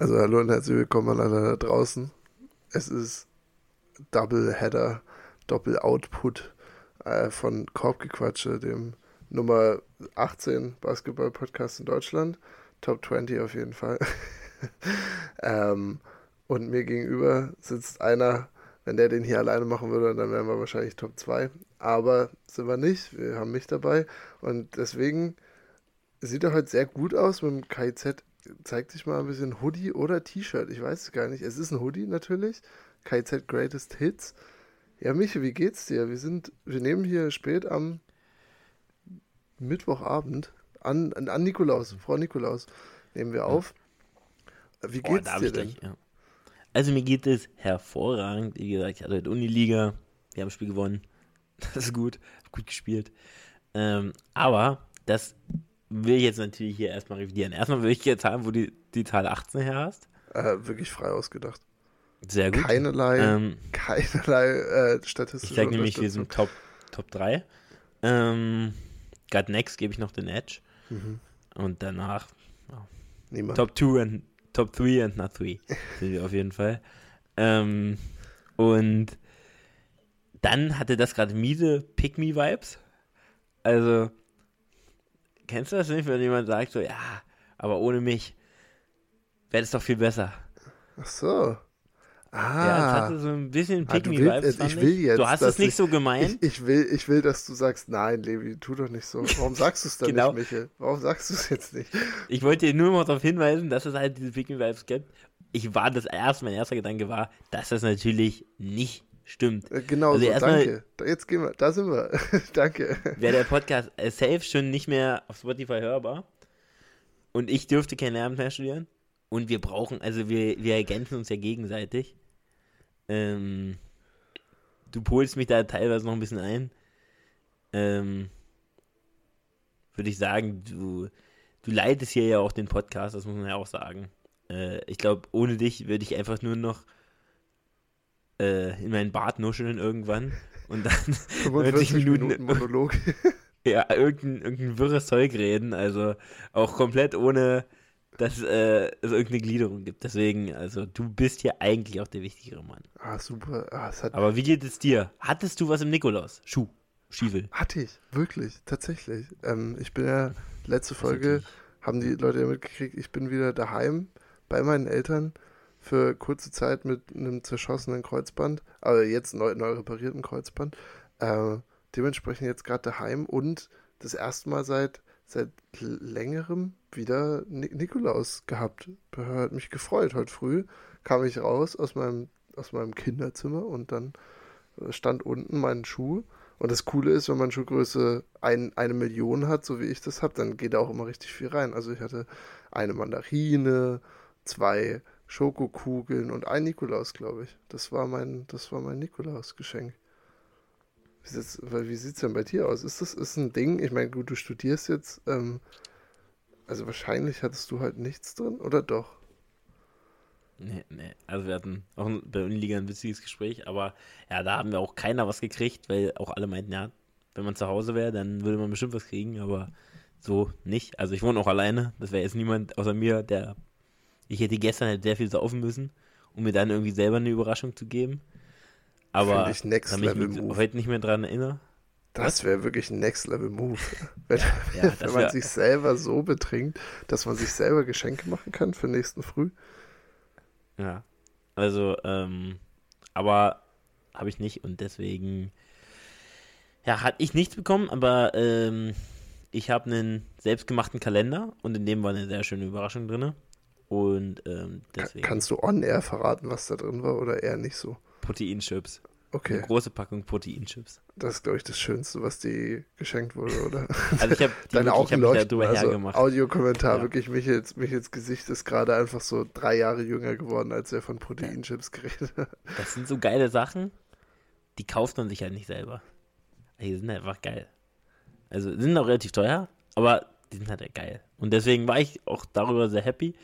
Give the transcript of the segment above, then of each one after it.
Also hallo und herzlich willkommen alle da draußen. Es ist Double Header, Doppel Output äh, von Korbgequatsche, dem Nummer 18 Basketball-Podcast in Deutschland. Top 20 auf jeden Fall. ähm, und mir gegenüber sitzt einer, wenn der den hier alleine machen würde, dann wären wir wahrscheinlich Top 2. Aber sind wir nicht. Wir haben mich dabei. Und deswegen sieht er heute sehr gut aus mit dem KIZ zeig dich mal ein bisschen Hoodie oder T-Shirt. Ich weiß es gar nicht. Es ist ein Hoodie natürlich. KZ Greatest Hits. Ja, Michi, wie geht's dir? Wir sind, wir nehmen hier spät am Mittwochabend an, an, an Nikolaus, Frau Nikolaus, nehmen wir auf. Wie geht's oh, dir denn? Gleich, ja. Also mir geht es hervorragend. Wie gesagt, ich hatte heute Uniliga. Wir haben das Spiel gewonnen. Das ist gut. Gut gespielt. Ähm, aber das will ich jetzt natürlich hier erstmal revidieren. Erstmal will ich jetzt haben, wo du die Zahl 18 her hast. Äh, wirklich frei ausgedacht. Sehr gut. Keinerlei, ähm, keinerlei äh, statistische Ich sage nämlich, wir sind Top, Top 3. Ähm, God Next gebe ich noch den Edge. Mhm. Und danach oh, Top 2 and Top 3 and not 3 sind wir auf jeden Fall. Ähm, und dann hatte das gerade miese Pick-Me-Vibes. Also, Kennst du das nicht, wenn jemand sagt so, ja, aber ohne mich wäre es doch viel besser. Ach so. Ah. Ja, es hatte so ein bisschen pick ah, vibes ich, will jetzt, Du hast es nicht ich, so gemeint. Ich, ich, will, ich will, dass du sagst, nein, Levi, tu doch nicht so. Warum sagst du es dann genau. nicht, Michel? Warum sagst du es jetzt nicht? Ich wollte dir nur mal darauf hinweisen, dass es halt diese pick vibes gibt. Ich war das erste, mein erster Gedanke war, dass das natürlich nicht Stimmt. Äh, genau also so, danke. Jetzt gehen wir, da sind wir. danke. Wäre der Podcast äh, safe schon nicht mehr auf Spotify hörbar und ich dürfte kein Lehramt mehr studieren und wir brauchen, also wir, wir ergänzen uns ja gegenseitig. Ähm, du polst mich da teilweise noch ein bisschen ein. Ähm, würde ich sagen, du, du leitest hier ja auch den Podcast, das muss man ja auch sagen. Äh, ich glaube, ohne dich würde ich einfach nur noch äh, in meinen Bart nuscheln irgendwann und dann 90 Minuten, Minuten Monolog. ja, irgendein, irgendein wirres Zeug reden, also auch komplett ohne, dass äh, es irgendeine Gliederung gibt. Deswegen, also du bist hier eigentlich auch der wichtigere Mann. Ah, super. Ah, Aber wie geht es dir? Hattest du was im Nikolaus? Schuh, Stiefel? Hatte ich, wirklich, tatsächlich. Ähm, ich bin ja, letzte Folge haben die Leute ja mitgekriegt, ich bin wieder daheim bei meinen Eltern für kurze Zeit mit einem zerschossenen Kreuzband, aber jetzt neu, neu reparierten Kreuzband. Äh, dementsprechend jetzt gerade daheim und das erste Mal seit, seit längerem wieder Nik Nikolaus gehabt. Hat mich gefreut. Heute früh kam ich raus aus meinem, aus meinem Kinderzimmer und dann stand unten mein Schuh. Und das Coole ist, wenn man Schuhgröße ein, eine Million hat, so wie ich das habe, dann geht da auch immer richtig viel rein. Also ich hatte eine Mandarine, zwei Schokokugeln und ein Nikolaus, glaube ich. Das war mein, das war mein Nikolaus-Geschenk. Wie, sieht es denn bei dir aus? Ist das ist ein Ding? Ich meine, gut, du studierst jetzt, ähm, also wahrscheinlich hattest du halt nichts drin, oder doch? Nee, nee. Also wir hatten auch bei Uniliga ein witziges Gespräch, aber ja, da haben wir auch keiner was gekriegt, weil auch alle meinten, ja, wenn man zu Hause wäre, dann würde man bestimmt was kriegen, aber so nicht. Also ich wohne auch alleine, das wäre jetzt niemand außer mir, der ich hätte gestern halt sehr viel saufen müssen, um mir dann irgendwie selber eine Überraschung zu geben. Aber ich next kann mich Level heute nicht mehr dran erinnern. Das wäre wirklich ein Next Level Move. Wenn, ja, wenn man sich selber so betrinkt, dass man sich selber Geschenke machen kann für nächsten Früh. Ja. Also, ähm, aber habe ich nicht und deswegen, ja, hatte ich nichts bekommen, aber ähm, ich habe einen selbstgemachten Kalender und in dem war eine sehr schöne Überraschung drin. Und ähm, deswegen. Kannst du on-air verraten, was da drin war oder eher nicht so? Proteinchips. Okay. Eine große Packung Proteinchips. Das ist, glaube ich, das Schönste, was dir geschenkt wurde, oder? Also ich habe Deine Augen leuchten, also Audiokommentar, ja. wirklich, Michels, Michels Gesicht ist gerade einfach so drei Jahre jünger geworden, als er von Proteinchips geredet hat. Das sind so geile Sachen, die kauft man sich halt nicht selber. Die sind einfach geil. Also sind auch relativ teuer, aber die sind halt geil. Und deswegen war ich auch darüber sehr happy.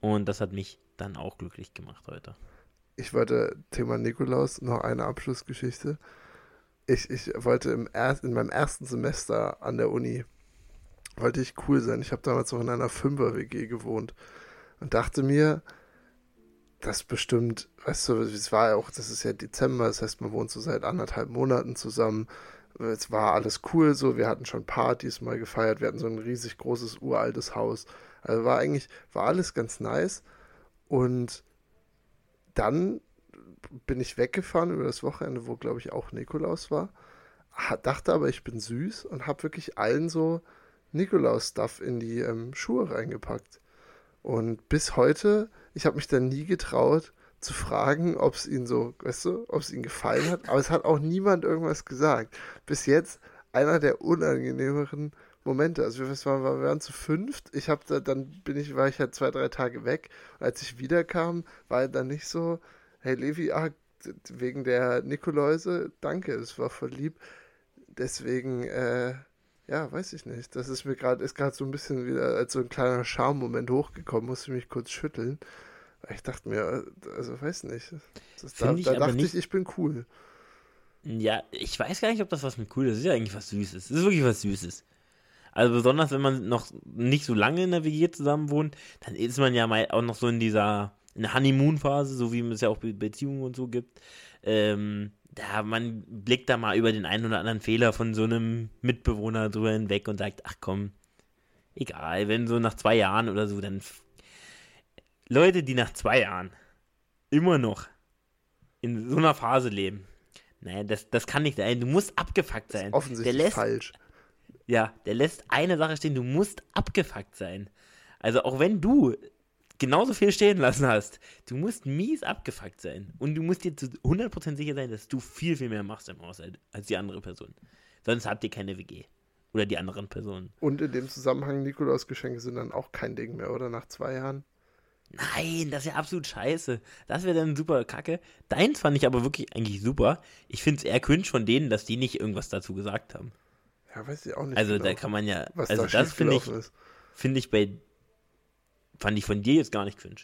Und das hat mich dann auch glücklich gemacht heute. Ich wollte, Thema Nikolaus, noch eine Abschlussgeschichte. Ich, ich wollte im er, in meinem ersten Semester an der Uni, wollte ich cool sein. Ich habe damals noch in einer Fünfer-WG gewohnt und dachte mir, das bestimmt, weißt du, es war ja auch, das ist ja Dezember, das heißt, man wohnt so seit anderthalb Monaten zusammen. Es war alles cool so, wir hatten schon Partys mal gefeiert, wir hatten so ein riesig großes, uraltes Haus. Also war eigentlich, war alles ganz nice. Und dann bin ich weggefahren über das Wochenende, wo, glaube ich, auch Nikolaus war. Dachte aber, ich bin süß und habe wirklich allen so Nikolaus-Stuff in die ähm, Schuhe reingepackt. Und bis heute, ich habe mich dann nie getraut zu fragen, ob es ihnen so, weißt du, ob es ihnen gefallen hat. Aber es hat auch niemand irgendwas gesagt. Bis jetzt einer der unangenehmeren Momente. Also wir waren, wir waren zu fünft. Ich habe da, dann bin ich, war ich halt zwei, drei Tage weg. Und als ich wiederkam, war er dann nicht so, hey Levi, ah, wegen der Nikoläuse, danke, es war voll lieb. Deswegen, äh, ja, weiß ich nicht. Das ist mir gerade, ist gerade so ein bisschen wieder als so ein kleiner Schammoment hochgekommen, musste ich mich kurz schütteln. Ich dachte mir, also weiß nicht. Das, da, da dachte nicht... ich, ich bin cool. Ja, ich weiß gar nicht, ob das was mit cool ist. Das ist ja eigentlich was Süßes. Das ist wirklich was Süßes. Also besonders, wenn man noch nicht so lange in der WG zusammen wohnt, dann ist man ja mal auch noch so in dieser in Honeymoon-Phase, so wie es ja auch Beziehungen und so gibt. Ähm, da man blickt da mal über den einen oder anderen Fehler von so einem Mitbewohner drüber hinweg und sagt, ach komm, egal, wenn so nach zwei Jahren oder so, dann Leute, die nach zwei Jahren immer noch in so einer Phase leben, naja, das, das kann nicht sein. Du musst abgefuckt sein. offensichtlich der lässt, falsch. Ja, der lässt eine Sache stehen, du musst abgefuckt sein. Also auch wenn du genauso viel stehen lassen hast. Du musst mies abgefuckt sein. Und du musst dir zu 100% sicher sein, dass du viel, viel mehr machst im Haushalt als die andere Person. Sonst habt ihr keine WG. Oder die anderen Personen. Und in dem Zusammenhang, Nikolausgeschenke sind dann auch kein Ding mehr, oder? Nach zwei Jahren? Nein, das ist ja absolut scheiße. Das wäre dann super kacke. Deins fand ich aber wirklich eigentlich super. Ich finde es eher cringe von denen, dass die nicht irgendwas dazu gesagt haben. Ja, weiß ich auch nicht. Also genau, da kann man ja. also da das finde ich, finde ich bei fand ich von dir jetzt gar nicht cringe.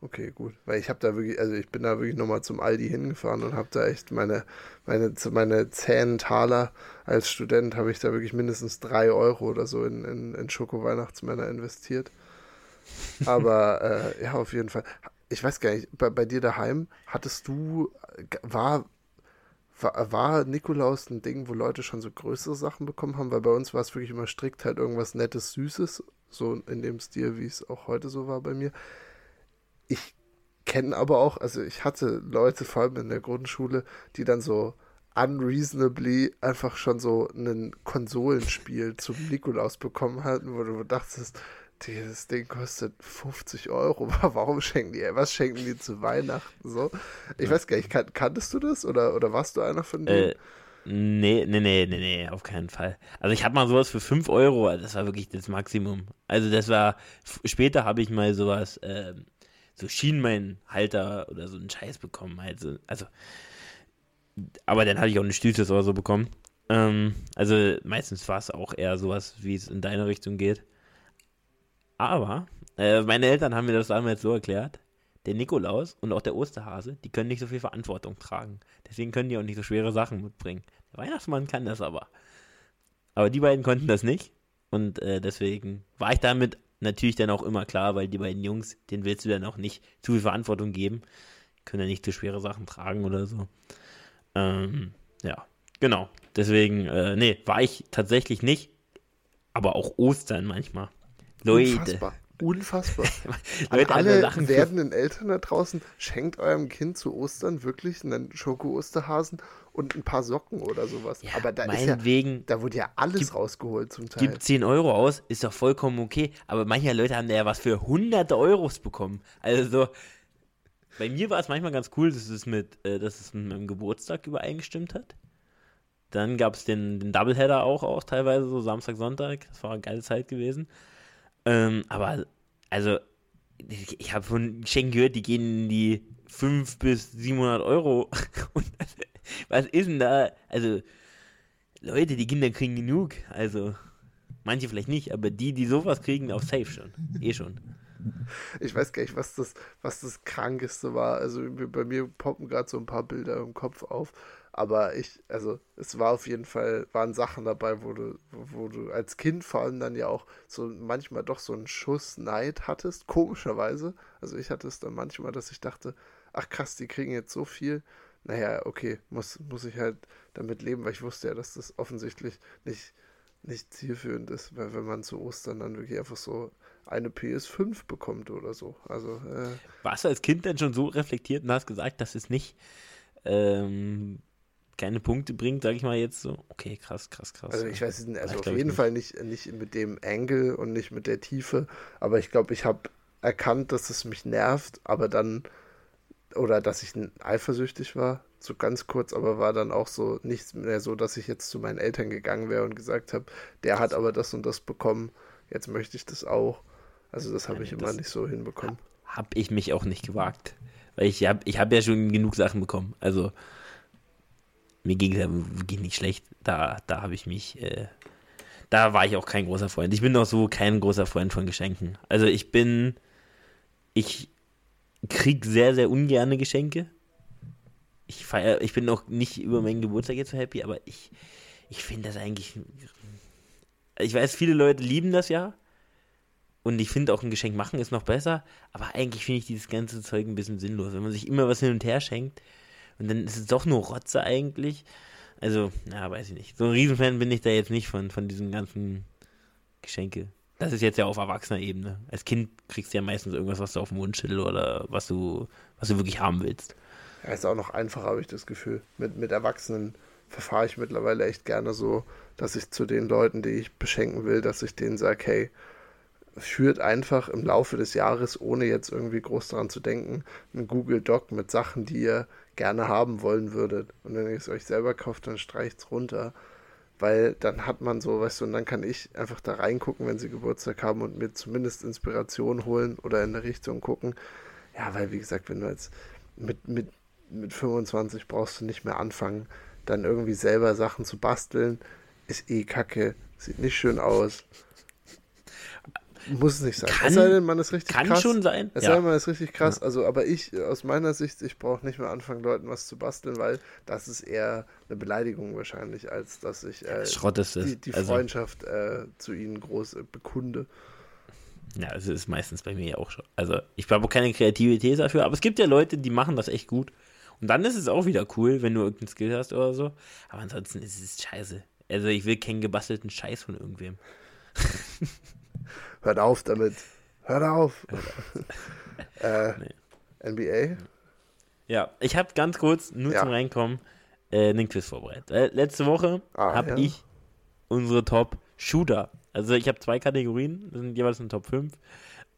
Okay, gut. Weil ich habe da wirklich, also ich bin da wirklich nochmal zum Aldi hingefahren und habe da echt meine, meine, meine zehn Taler als Student habe ich da wirklich mindestens drei Euro oder so in, in, in Schoko-Weihnachtsmänner investiert. Aber äh, ja, auf jeden Fall. Ich weiß gar nicht, bei, bei dir daheim hattest du, war, war, war Nikolaus ein Ding, wo Leute schon so größere Sachen bekommen haben? Weil bei uns war es wirklich immer strikt halt irgendwas Nettes, Süßes so in dem Stil, wie es auch heute so war bei mir. Ich kenne aber auch, also ich hatte Leute, vor allem in der Grundschule, die dann so unreasonably einfach schon so ein Konsolenspiel zum Nikolaus bekommen hatten, wo du dachtest, dieses Ding kostet 50 Euro. Warum schenken die, was schenken die zu Weihnachten so? Ich weiß gar nicht, kan kanntest du das oder, oder warst du einer von denen? Äh, Nee, nee, nee, nee, nee, auf keinen Fall. Also ich hatte mal sowas für 5 Euro, das war wirklich das Maximum. Also das war, später habe ich mal sowas, äh, so Schienenbeinhalter oder so einen Scheiß bekommen. Also, also, aber dann hatte ich auch eine Stütze oder so bekommen. Ähm, also meistens war es auch eher sowas, wie es in deine Richtung geht. Aber äh, meine Eltern haben mir das damals so erklärt, der Nikolaus und auch der Osterhase, die können nicht so viel Verantwortung tragen. Deswegen können die auch nicht so schwere Sachen mitbringen. Der Weihnachtsmann kann das aber. Aber die beiden konnten das nicht. Und äh, deswegen war ich damit natürlich dann auch immer klar, weil die beiden Jungs, denen willst du dann auch nicht zu viel Verantwortung geben. Können ja nicht zu schwere Sachen tragen oder so. Ähm, ja, genau. Deswegen, äh, nee, war ich tatsächlich nicht. Aber auch Ostern manchmal. Leute. Unfassbar unfassbar. An alle werdenden Eltern da draußen, schenkt eurem Kind zu Ostern wirklich einen Schoko-Osterhasen und ein paar Socken oder sowas. Ja, aber da ist ja, da wurde ja alles gib, rausgeholt zum Teil. Gibt 10 Euro aus, ist doch vollkommen okay. Aber manche Leute haben da ja was für hunderte Euros bekommen. Also so, bei mir war es manchmal ganz cool, dass es mit, äh, dass es mit meinem Geburtstag übereingestimmt hat. Dann gab es den, den Doubleheader auch, auch teilweise, so Samstag, Sonntag. Das war eine geile Zeit gewesen. Ähm, aber, also, ich, habe von Geschenken gehört, die gehen in die 500 bis 700 Euro. was ist denn da? Also, Leute, die Kinder kriegen genug. Also, manche vielleicht nicht, aber die, die sowas kriegen, auch safe schon. Eh schon. Ich weiß gar nicht, was das, was das Krankeste war. Also bei mir poppen gerade so ein paar Bilder im Kopf auf. Aber ich, also es war auf jeden Fall, waren Sachen dabei, wo du, wo du als Kind vor allem dann ja auch so manchmal doch so einen Schuss Neid hattest, komischerweise. Also ich hatte es dann manchmal, dass ich dachte, ach krass, die kriegen jetzt so viel. Naja, okay, muss, muss ich halt damit leben, weil ich wusste ja, dass das offensichtlich nicht, nicht zielführend ist, weil wenn man zu Ostern dann wirklich einfach so eine PS5 bekommt oder so. Also, äh, Warst du als Kind denn schon so reflektiert und hast gesagt, dass es nicht ähm, keine Punkte bringt, sag ich mal jetzt so? Okay, krass, krass, krass. Also ich weiß nicht, also Ich auf jeden nicht. Fall nicht, nicht mit dem Angle und nicht mit der Tiefe, aber ich glaube, ich habe erkannt, dass es mich nervt, aber dann, oder dass ich eifersüchtig war, so ganz kurz, aber war dann auch so nichts mehr so, dass ich jetzt zu meinen Eltern gegangen wäre und gesagt habe, der hat aber das und das bekommen, jetzt möchte ich das auch. Also das habe ich immer nicht so hinbekommen. Hab ich mich auch nicht gewagt. Weil ich habe ich hab ja schon genug Sachen bekommen. Also mir ging es wirklich nicht schlecht. Da, da habe ich mich, äh, da war ich auch kein großer Freund. Ich bin auch so kein großer Freund von Geschenken. Also ich bin, ich krieg sehr, sehr ungerne Geschenke. Ich feier, ich bin auch nicht über meinen Geburtstag jetzt so happy, aber ich, ich finde das eigentlich, ich weiß, viele Leute lieben das ja. Und ich finde auch ein Geschenk machen ist noch besser, aber eigentlich finde ich dieses ganze Zeug ein bisschen sinnlos, wenn man sich immer was hin und her schenkt und dann ist es doch nur Rotze eigentlich. Also, na, weiß ich nicht. So ein Riesenfan bin ich da jetzt nicht von, von diesen ganzen Geschenke. Das ist jetzt ja auf erwachsener Ebene. Als Kind kriegst du ja meistens irgendwas, was du auf dem Wunschzettel oder was du, was du wirklich haben willst. Ja, ist auch noch einfacher, habe ich das Gefühl. Mit, mit Erwachsenen verfahre ich mittlerweile echt gerne so, dass ich zu den Leuten, die ich beschenken will, dass ich denen sage, hey, führt einfach im Laufe des Jahres, ohne jetzt irgendwie groß daran zu denken, einen Google Doc mit Sachen, die ihr gerne haben wollen würdet. Und wenn ihr es euch selber kauft, dann streicht's runter. Weil dann hat man so, weißt du, und dann kann ich einfach da reingucken, wenn sie Geburtstag haben und mir zumindest Inspiration holen oder in eine Richtung gucken. Ja, weil wie gesagt, wenn du jetzt mit, mit, mit 25 brauchst du nicht mehr anfangen, dann irgendwie selber Sachen zu basteln, ist eh kacke, sieht nicht schön aus. Muss nicht sein. Kann- es sei denn, man ist richtig Kann krass. schon sein. Es sei denn, Ja. man ist richtig krass. Also, aber ich, aus meiner Sicht, ich brauche nicht mehr anfangen, Leuten was zu basteln, weil das ist eher eine Beleidigung wahrscheinlich, als dass ich äh, es. die, die also, Freundschaft äh, zu ihnen groß äh, bekunde. Ja, es ist meistens bei mir ja auch schon. Also, ich habe auch keine Kreativität dafür, aber es gibt ja Leute, die machen das echt gut. Und dann ist es auch wieder cool, wenn du irgendeinen Skill hast oder so. Aber ansonsten ist es scheiße. Also, ich will keinen gebastelten Scheiß von irgendwem. Hört auf damit. Hört auf. äh, NBA? Ja, ich habe ganz kurz, nur Ja. zum Reinkommen, äh, einen Quiz vorbereitet. Äh, letzte Woche Ah, habe ja. ich unsere Top-Shooter. Also, ich habe zwei Kategorien, das sind jeweils eine Top 5.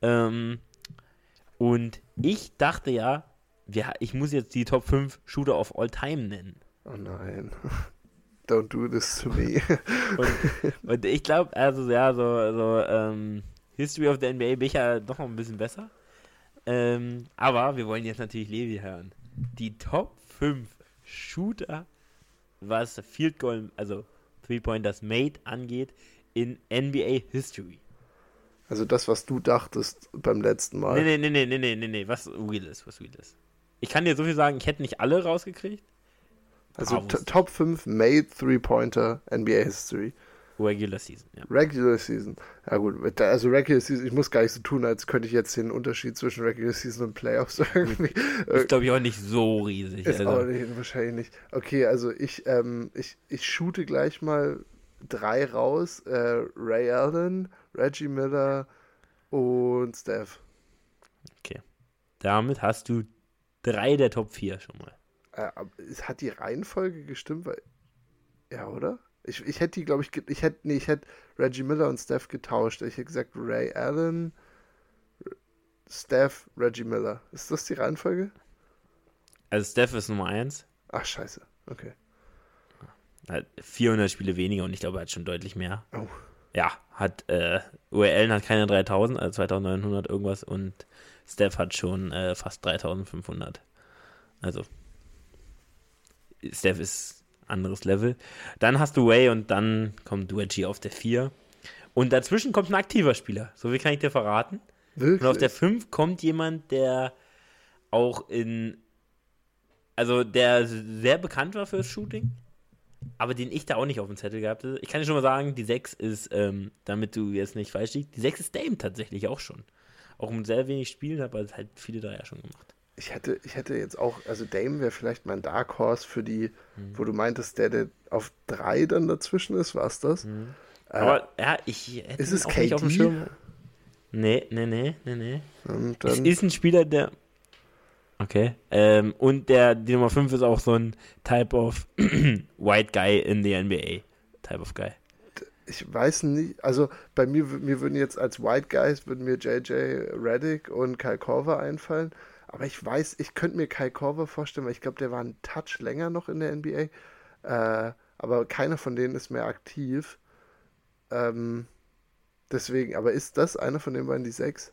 Ähm, und ich dachte ja, wir, ich muss jetzt die Top 5 Shooter of All Time nennen. Oh nein. Don't do this to me. Und, und ich glaube, also ja, so, so ähm, History of the NBA bin ich ja doch noch ein bisschen besser. Ähm, aber wir wollen jetzt natürlich Levi hören. Die Top 5 Shooter, was Field Goal, also Three-Pointers made angeht, in NBA History. Also das, was du dachtest beim letzten Mal. Nee, nee, nee, nee, nee, nee, nee, nee, was real ist, was real ist. Ich kann dir so viel sagen, ich hätte nicht alle rausgekriegt. Also Top 5 Made Three-Pointer NBA History. Regular Season, ja. Regular Season. Ja gut, also Regular Season, ich muss gar nicht so tun, als könnte ich jetzt den Unterschied zwischen Regular Season und Playoffs irgendwie. äh, Ist, glaube ich, auch nicht so riesig. Ist also. auch nicht, wahrscheinlich nicht. Okay, also ich, ähm, ich, ich shoote gleich mal drei raus. Äh, Ray Allen, Reggie Miller und Steph. Damit hast du drei der Top 4 schon mal. Äh, es hat die Reihenfolge gestimmt, weil. Ja, oder? Ich, ich hätte die, glaube ich, ich hätte, nee, ich hätte Reggie Miller und Steph getauscht. Ich hätte gesagt Ray Allen, Steph, Reggie Miller. Ist das die Reihenfolge? Also Steph ist Nummer 1, Ach, scheiße. Okay. hat 400 Spiele weniger und ich glaube, er hat schon deutlich mehr. Oh. Ja, hat, äh, URL hat keine 3000, also 2900 irgendwas und Steph hat schon äh, fast 3500. Also, Steph ist anderes Level. Dann hast du Way und dann kommt Reggie auf der 4. Und dazwischen kommt ein aktiver Spieler, so viel kann ich dir verraten. Wirklich? Und auf der 5 kommt jemand, der auch in. Also, der sehr bekannt war fürs Shooting, aber den ich da auch nicht auf dem Zettel gehabt hätte. Ich kann dir schon mal sagen, die 6 ist, ähm, damit du jetzt nicht falsch liegst, die 6 ist Dame tatsächlich auch schon. auch mit sehr wenig Spielen, aber halt viele Dreier schon gemacht. Ich hätte, ich hätte jetzt auch, also Dame wäre vielleicht mein Dark Horse für die, mhm. wo du meintest, der, der auf drei dann dazwischen ist, war es das? Mhm. Äh, aber ja, ich hätte ist es auch KD? nicht auf dem Schirm. Nee, nee, nee, nee, nee. Es ist ein Spieler, der. Okay. Ähm, und der, die Nummer 5 ist auch so ein Type of White Guy in the NBA. Type of Guy. Ich weiß nicht, also bei mir, mir würden jetzt als White Guys würden mir JJ Reddick und Kyle Korver einfallen. Aber ich weiß, ich könnte mir Kyle Korver vorstellen, weil ich glaube, der war einen Touch länger noch in der NBA. Äh, aber keiner von denen ist mehr aktiv. Ähm, deswegen, aber ist das einer von den beiden die sechs?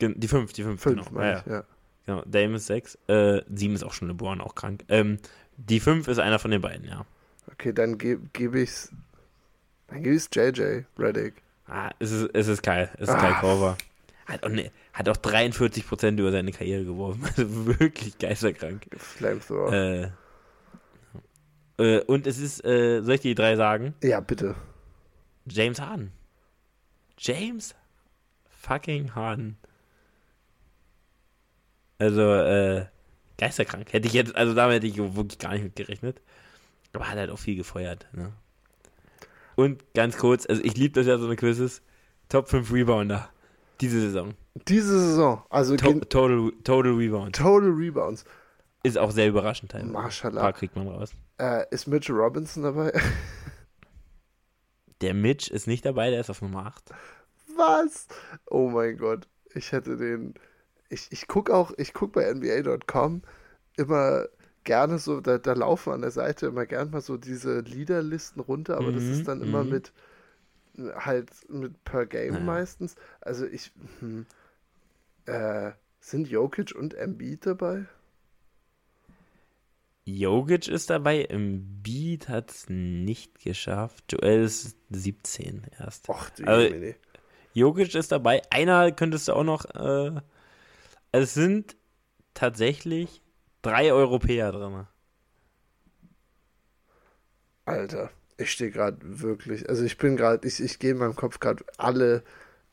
Die fünf, die fünf, fünf genau. Ja, ja. Genau, Dame ist sechs. Äh, sieben ist auch schon geboren, auch krank. Ähm, die fünf ist einer von den beiden, ja. Okay, dann gebe geb ich's. Dann gebe ich's JJ Reddick. Ah, es ist, es ist Kyle. Es ist ah. Kyle Korver. Hat auch, ne, hat auch 43% über seine Karriere geworfen. Also wirklich geisterkrank. Flamethrower. Äh, äh, und es ist, äh, soll ich die drei sagen? Ja, bitte. James Harden. James fucking Harden. Also, äh, geisterkrank. Hätte ich jetzt, also damit hätte ich wirklich gar nicht mit gerechnet. Aber hat halt auch viel gefeuert, ne? Und ganz kurz, also ich liebe das ja so eine Quizzes. Top 5 Rebounder. Diese Saison. Diese Saison. Also to total, total Rebounds. Total Rebounds. Ist auch sehr überraschend teilweise. Mashallah. Ein paar kriegt man raus. Äh, ist Mitchell Robinson dabei? Der Mitch ist nicht dabei, der ist auf Nummer 8. Was? Oh mein Gott. Ich hätte den. Ich, ich gucke auch, ich gucke bei NBA.com immer gerne so, da, da laufen an der Seite immer gern mal so diese Liederlisten runter, aber mhm, das ist dann immer mhm. mit halt mit per Game naja. meistens. Also ich hm, äh, sind Jokic und Embiid dabei? Jokic ist dabei, Beat hat es nicht geschafft. Joel ist 17 erst. Och, du also, Jokic ist dabei. Einer könntest du auch noch. Äh, es sind tatsächlich drei Europäer drin. Alter, ich stehe gerade wirklich. Also ich bin gerade, ich, ich gehe in meinem Kopf gerade alle,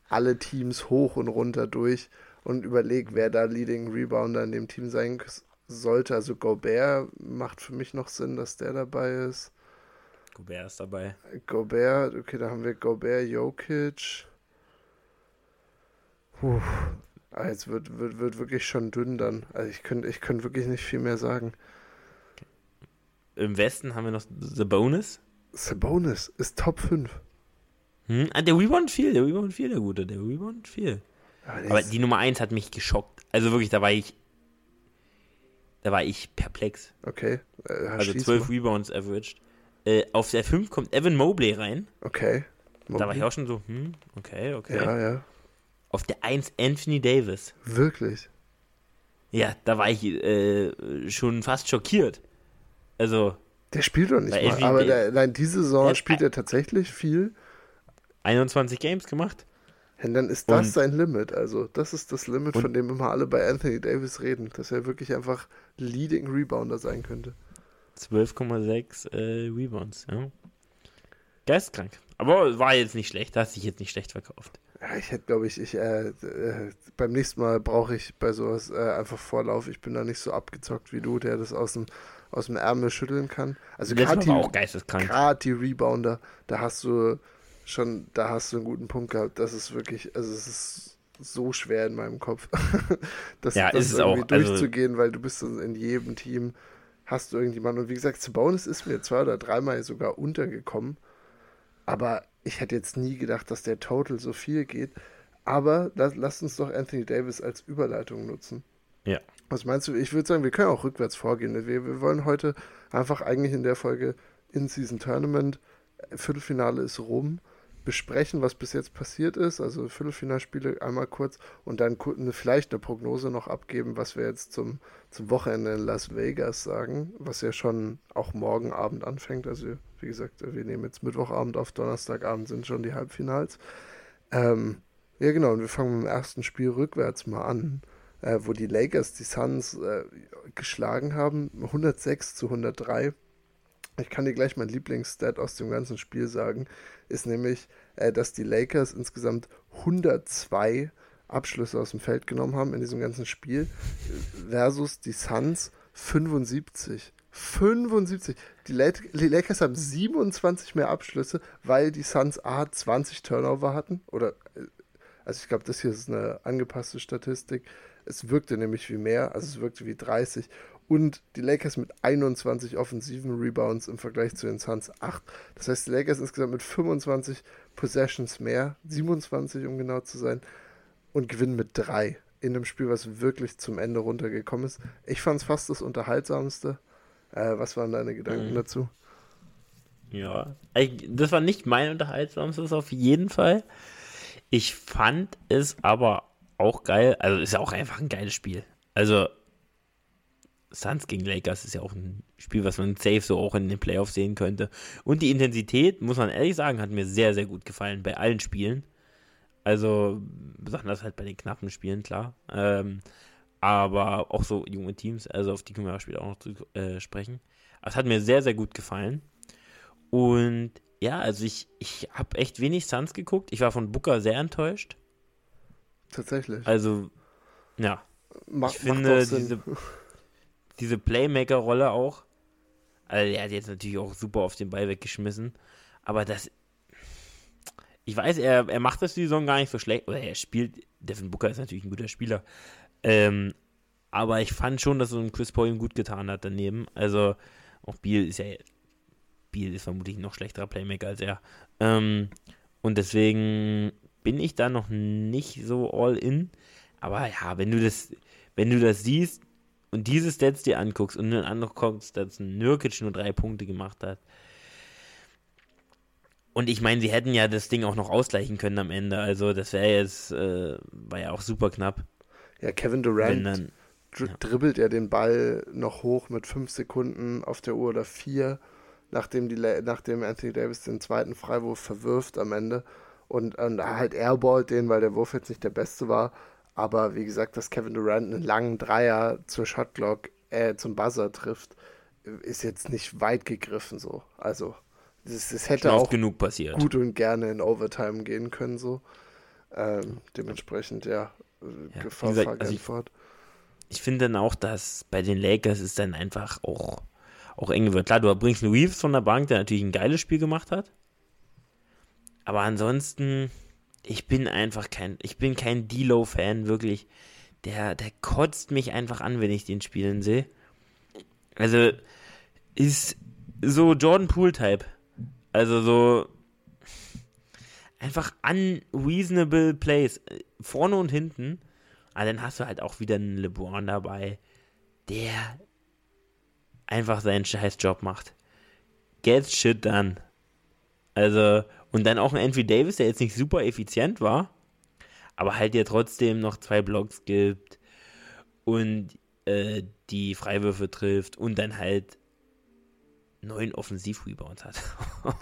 alle Teams hoch und runter durch und überlege, wer da Leading Rebounder in dem Team sein sollte. Also Gobert macht für mich noch Sinn, dass der dabei ist. Gobert ist dabei. Gobert, okay, da haben wir Gobert, Jokic. Puh. Ah, jetzt wird, wird, wird wirklich schon dünn dann. Also ich könnte ich könnt wirklich nicht viel mehr sagen. Im Westen haben wir noch The Bonus. Sabonis ist Top 5. Hm? Ah, der Rebound viel, der Rebound viel, der Gute, der Rebound viel. Aber, Aber die Nummer 1 hat mich geschockt. Also wirklich, da war ich da war ich perplex. Okay. Äh, also 12 Rebounds averaged. Äh, auf der 5 kommt Evan Mobley rein. Okay. Mobley. Da war ich auch schon so, hm, okay, okay. Ja, ja. Auf der 1 Anthony Davis. Wirklich? Ja, da war ich äh, schon fast schockiert. Also. Der spielt doch nicht mal. Anthony aber der, nein, diese Saison spielt er tatsächlich viel. 21 Games gemacht. Und dann ist das und, sein Limit. Also, das ist das Limit, von dem immer alle bei Anthony Davis reden, dass er wirklich einfach Leading Rebounder sein könnte. 12,6 äh, Rebounds, ja. Geistkrank. Aber war jetzt nicht schlecht, da hast dich jetzt nicht schlecht verkauft. Ja, ich hätte, glaube ich, ich äh, äh, beim nächsten Mal brauche ich bei sowas äh, einfach Vorlauf. Ich bin da nicht so abgezockt wie du, der das aus dem, aus dem Ärmel schütteln kann. Also gerade die, die Rebounder, da hast du schon, da hast du einen guten Punkt gehabt. Das ist wirklich, also es ist so schwer in meinem Kopf, das, ja, das ist irgendwie auch, also durchzugehen, also weil du bist in jedem Team, hast du irgendjemanden. Und wie gesagt, Sabonis ist mir zwei oder dreimal sogar untergekommen. Aber ich hätte jetzt nie gedacht, dass der Total so viel geht. Aber lass, lass uns doch Anthony Davis als Überleitung nutzen. Ja. Was meinst du? Ich würde sagen, wir können auch rückwärts vorgehen. Wir, wir wollen heute einfach eigentlich in der Folge In-Season Tournament. Viertelfinale ist rum besprechen, was bis jetzt passiert ist, also Viertelfinalspiele einmal kurz und dann vielleicht eine Prognose noch abgeben, was wir jetzt zum, zum Wochenende in Las Vegas sagen, was ja schon auch morgen Abend anfängt. Also wie gesagt, wir nehmen jetzt Mittwochabend auf Donnerstagabend sind schon die Halbfinals. Ähm, ja genau, und wir fangen mit dem ersten Spiel rückwärts mal an, äh, wo die Lakers die Suns äh, geschlagen haben, 106 zu 103. Ich kann dir gleich mein Lieblingsstat aus dem ganzen Spiel sagen ist nämlich, äh, dass die Lakers insgesamt 102 Abschlüsse aus dem Feld genommen haben in diesem ganzen Spiel versus die Suns 75. 75. Die, Lakers haben 27 mehr Abschlüsse, weil die Suns A 20 Turnover hatten. Oder, äh, also ich glaube, das hier ist eine angepasste Statistik. Es wirkte nämlich wie mehr, also es wirkte wie 30. Und die Lakers mit 21 offensiven Rebounds im Vergleich zu den Suns 8. Das heißt, die Lakers insgesamt mit 25 Possessions mehr, 27 um genau zu sein, und gewinnen mit 3 in einem Spiel, was wirklich zum Ende runtergekommen ist. Ich fand es fast das Unterhaltsamste. Äh, was waren deine Gedanken mhm. dazu? Ja, das war nicht mein Unterhaltsamstes auf jeden Fall. Ich fand es aber auch geil. Also ist ja auch einfach ein geiles Spiel. Also Suns gegen Lakers ist ja auch ein Spiel, was man safe so auch in den Playoffs sehen könnte. Und die Intensität, muss man ehrlich sagen, hat mir sehr, sehr gut gefallen bei allen Spielen. Also, besonders halt bei den knappen Spielen, klar. Ähm, aber auch so junge Teams, also auf die können wir später auch noch zu äh, sprechen. Es hat mir sehr, sehr gut gefallen. Und ja, also ich, ich habe echt wenig Suns geguckt. Ich war von Booker sehr enttäuscht. Tatsächlich. Also, ja. Mach, ich finde diese, diese Playmaker-Rolle auch. Also, er hat jetzt natürlich auch super auf den Ball weggeschmissen. Aber das. Ich weiß, er, er macht das die Saison gar nicht so schlecht. Oder er spielt. Devin Booker ist natürlich ein guter Spieler. Ähm, aber ich fand schon, dass so ein Chris Paul ihm gut getan hat daneben. Also, auch Beal ist ja. Beal ist vermutlich ein noch schlechterer Playmaker als er. Ähm, und deswegen bin ich da noch nicht so all in. Aber ja, wenn du das, wenn du das siehst und diese Stats dir anguckst und dann anguckst, dass ein Nürkic nur drei Punkte gemacht hat. Und ich meine, sie hätten ja das Ding auch noch ausgleichen können am Ende. Also das wäre jetzt, äh, war ja auch super knapp. Ja, Kevin Durant dann, dri ja. dribbelt ja den Ball noch hoch mit fünf Sekunden auf der Uhr oder vier, nachdem, die, nachdem Anthony Davis den zweiten Freiwurf verwirft am Ende und, und halt airballt den, weil der Wurf jetzt nicht der beste war. Aber wie gesagt, dass Kevin Durant einen langen Dreier zur Shotglock, äh, zum Buzzer trifft, ist jetzt nicht weit gegriffen so. Also, das, das hätte auch genug passiert. gut und gerne in Overtime gehen können so. Ähm, dementsprechend, ja, ja Gefahr gesagt, also ich, ich finde dann auch, dass bei den Lakers ist dann einfach auch, auch eng wird. Klar, du bringst einen Reeves von der Bank, der natürlich ein geiles Spiel gemacht hat. Aber ansonsten, ich bin einfach kein, ich bin kein D-Low-Fan, wirklich. Der, der kotzt mich einfach an, wenn ich den spielen sehe. Also, ist so Jordan Poole-Type. Also so einfach unreasonable Plays. Vorne und hinten. Aber dann hast du halt auch wieder einen LeBron dabei, der einfach seinen scheiß Job macht. Get shit done. Also, und dann auch ein Anthony Davis, der jetzt nicht super effizient war, aber halt dir trotzdem noch zwei Blocks gibt und äh, die Freiwürfe trifft und dann halt neun Offensiv-Rebounds hat.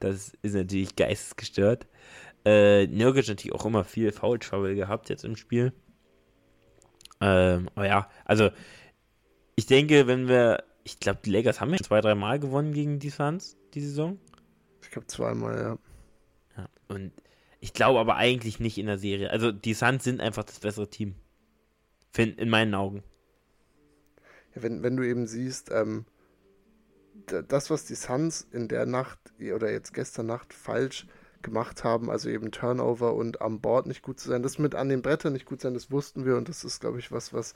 das ist natürlich geistesgestört. Äh, Nurkic natürlich auch immer viel Foul Trouble gehabt jetzt im Spiel. Ähm, aber ja, also ich denke, wenn wir, ich glaube, die Lakers haben ja zwei, drei Mal gewonnen gegen die Suns die Saison. Ich glaube zweimal, ja. Und ich glaube aber eigentlich nicht in der Serie. Also die Suns sind einfach das bessere Team. In meinen Augen. Ja, wenn, wenn du eben siehst, ähm, das, was die Suns in der Nacht oder jetzt gestern Nacht falsch gemacht haben, also eben Turnover und am Board nicht gut zu sein, das mit an den Brettern nicht gut sein, das wussten wir und das ist, glaube ich, was, was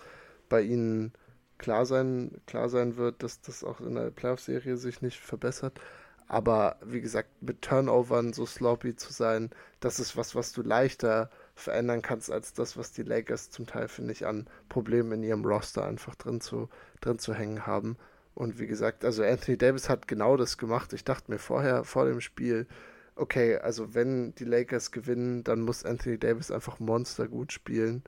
bei ihnen klar sein, klar sein wird, dass das auch in der Playoff-Serie sich nicht verbessert. Aber wie gesagt, mit Turnovern so sloppy zu sein, das ist was, was du leichter verändern kannst, als das, was die Lakers zum Teil, finde ich, an Problemen in ihrem Roster einfach drin zu, drin zu hängen haben. Und wie gesagt, also Anthony Davis hat genau das gemacht. Ich dachte mir vorher, vor dem Spiel, okay, also wenn die Lakers gewinnen, dann muss Anthony Davis einfach Monster gut spielen.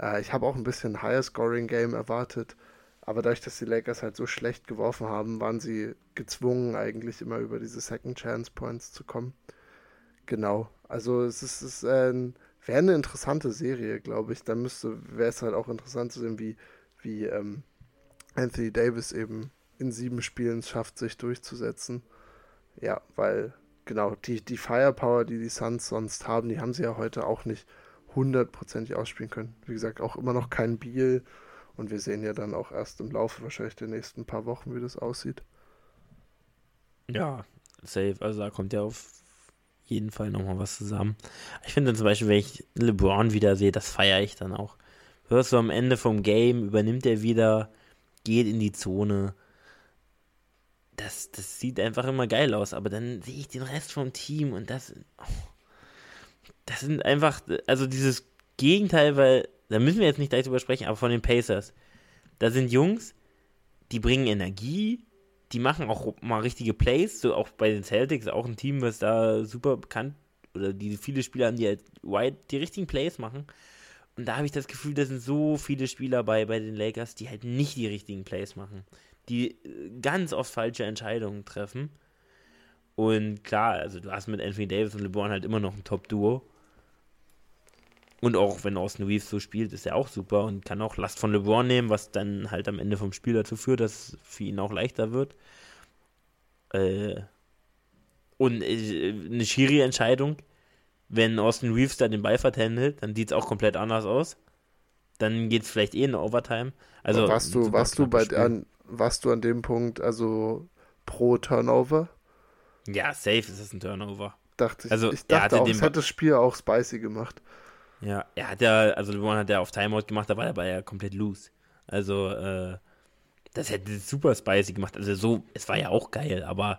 Äh, ich habe auch ein bisschen Higher Scoring Game erwartet. Aber dadurch, dass die Lakers halt so schlecht geworfen haben, waren sie gezwungen, eigentlich immer über diese Second Chance Points zu kommen. Genau. Also es ist, ist äh, wäre eine interessante Serie, glaube ich. Da müsste, wäre es halt auch interessant zu sehen, wie, wie ähm, Anthony Davis eben in sieben Spielen schafft, sich durchzusetzen. Ja, weil genau, die, die Firepower, die die Suns sonst haben, die haben sie ja heute auch nicht hundertprozentig ausspielen können. Wie gesagt, auch immer noch kein Biel. Und wir sehen ja dann auch erst im Laufe wahrscheinlich der nächsten paar Wochen, wie das aussieht. Ja, safe. Also da kommt ja auf jeden Fall nochmal was zusammen. Ich finde zum Beispiel, wenn ich LeBron wieder sehe, das feiere ich dann auch. Hörst du am Ende vom Game, übernimmt er wieder, geht in die Zone. Das, das sieht einfach immer geil aus, aber dann sehe ich den Rest vom Team und das. Oh, das sind einfach, also dieses Gegenteil, weil, da müssen wir jetzt nicht gleich drüber sprechen, aber von den Pacers. Da sind Jungs, die bringen Energie, die machen auch mal richtige Plays, so auch bei den Celtics, auch ein Team, was da super bekannt oder die viele Spieler haben, die halt wide die richtigen Plays machen. Und da habe ich das Gefühl, da sind so viele Spieler bei, bei den Lakers, die halt nicht die richtigen Plays machen. Die äh, ganz oft falsche Entscheidungen treffen. Und klar, also du hast mit Anthony Davis und LeBron halt immer noch ein Top-Duo. Und auch wenn Austin Reeves so spielt, ist er auch super und kann auch Last von LeBron nehmen, was dann halt am Ende vom Spiel dazu führt, dass es für ihn auch leichter wird. Äh, und äh, eine Schiri-Entscheidung, wenn Austin Reeves da den Ball vertändelt, dann sieht es auch komplett anders aus. Dann geht es vielleicht eh in Overtime. Also, warst du, warst du bei an, warst du an dem Punkt also pro Turnover? Ja, safe ist es ein Turnover. Dachte ich. Also, ich dachte auch, es hat das Spiel auch spicy gemacht. Ja, er hat ja, also LeBron hat ja auf Timeout gemacht, da war er aber ja komplett loose. Also, äh, das hätte super spicy gemacht. Also so, es war ja auch geil, aber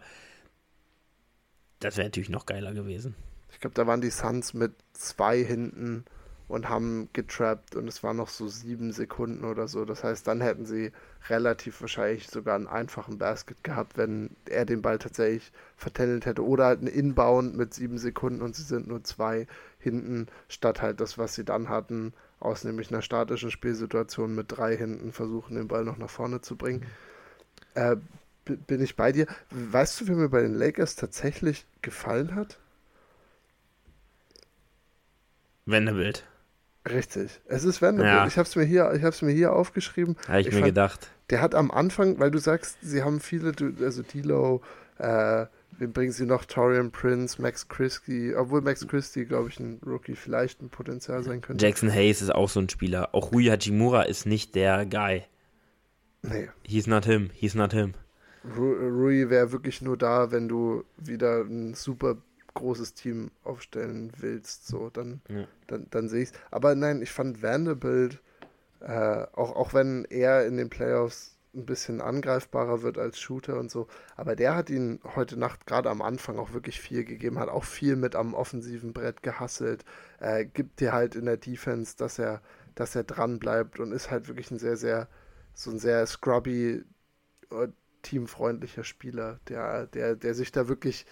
das wäre natürlich noch geiler gewesen. Ich glaube, da waren die Suns mit zwei hinten und haben getrappt und es waren noch so sieben Sekunden oder so. Das heißt, dann hätten sie relativ wahrscheinlich sogar einen einfachen Basket gehabt, wenn er den Ball tatsächlich vertändelt hätte. Oder halt ein Inbound mit sieben Sekunden und sie sind nur zwei hinten, statt halt das, was sie dann hatten, aus nämlich einer statischen Spielsituation mit drei hinten versuchen, den Ball noch nach vorne zu bringen. Äh, bin ich bei dir. Weißt du, wer mir bei den Lakers tatsächlich gefallen hat? Vanderbilt. Richtig. Es ist Vanderbilt. Ja. Ich habe es mir hier, ich mir hier aufgeschrieben. Habe ich, ich, mir fand, gedacht. Der hat am Anfang, weil du sagst, sie haben viele, also Dilo, äh, wen bringen sie noch? Torian Prince, Max Christie, obwohl Max Christie, glaube ich, ein Rookie vielleicht ein Potenzial sein könnte. Jackson Hayes ist auch so ein Spieler. Auch Rui Hachimura ist nicht der Guy. Nee. He's not him. He's not him. Rui wäre wirklich nur da, wenn du wieder ein super großes Team aufstellen willst, so, dann, ja. dann, dann sehe ich es. Aber nein, ich fand Vanderbilt, äh, auch, auch wenn er in den Playoffs ein bisschen angreifbarer wird als Shooter und so, aber der hat ihn heute Nacht gerade am Anfang auch wirklich viel gegeben, hat auch viel mit am offensiven Brett gehasselt, äh, gibt dir halt in der Defense, dass er, dass er dran bleibt und ist halt wirklich ein sehr, sehr, so ein sehr scrubby, äh, teamfreundlicher Spieler, der, der, der sich da wirklich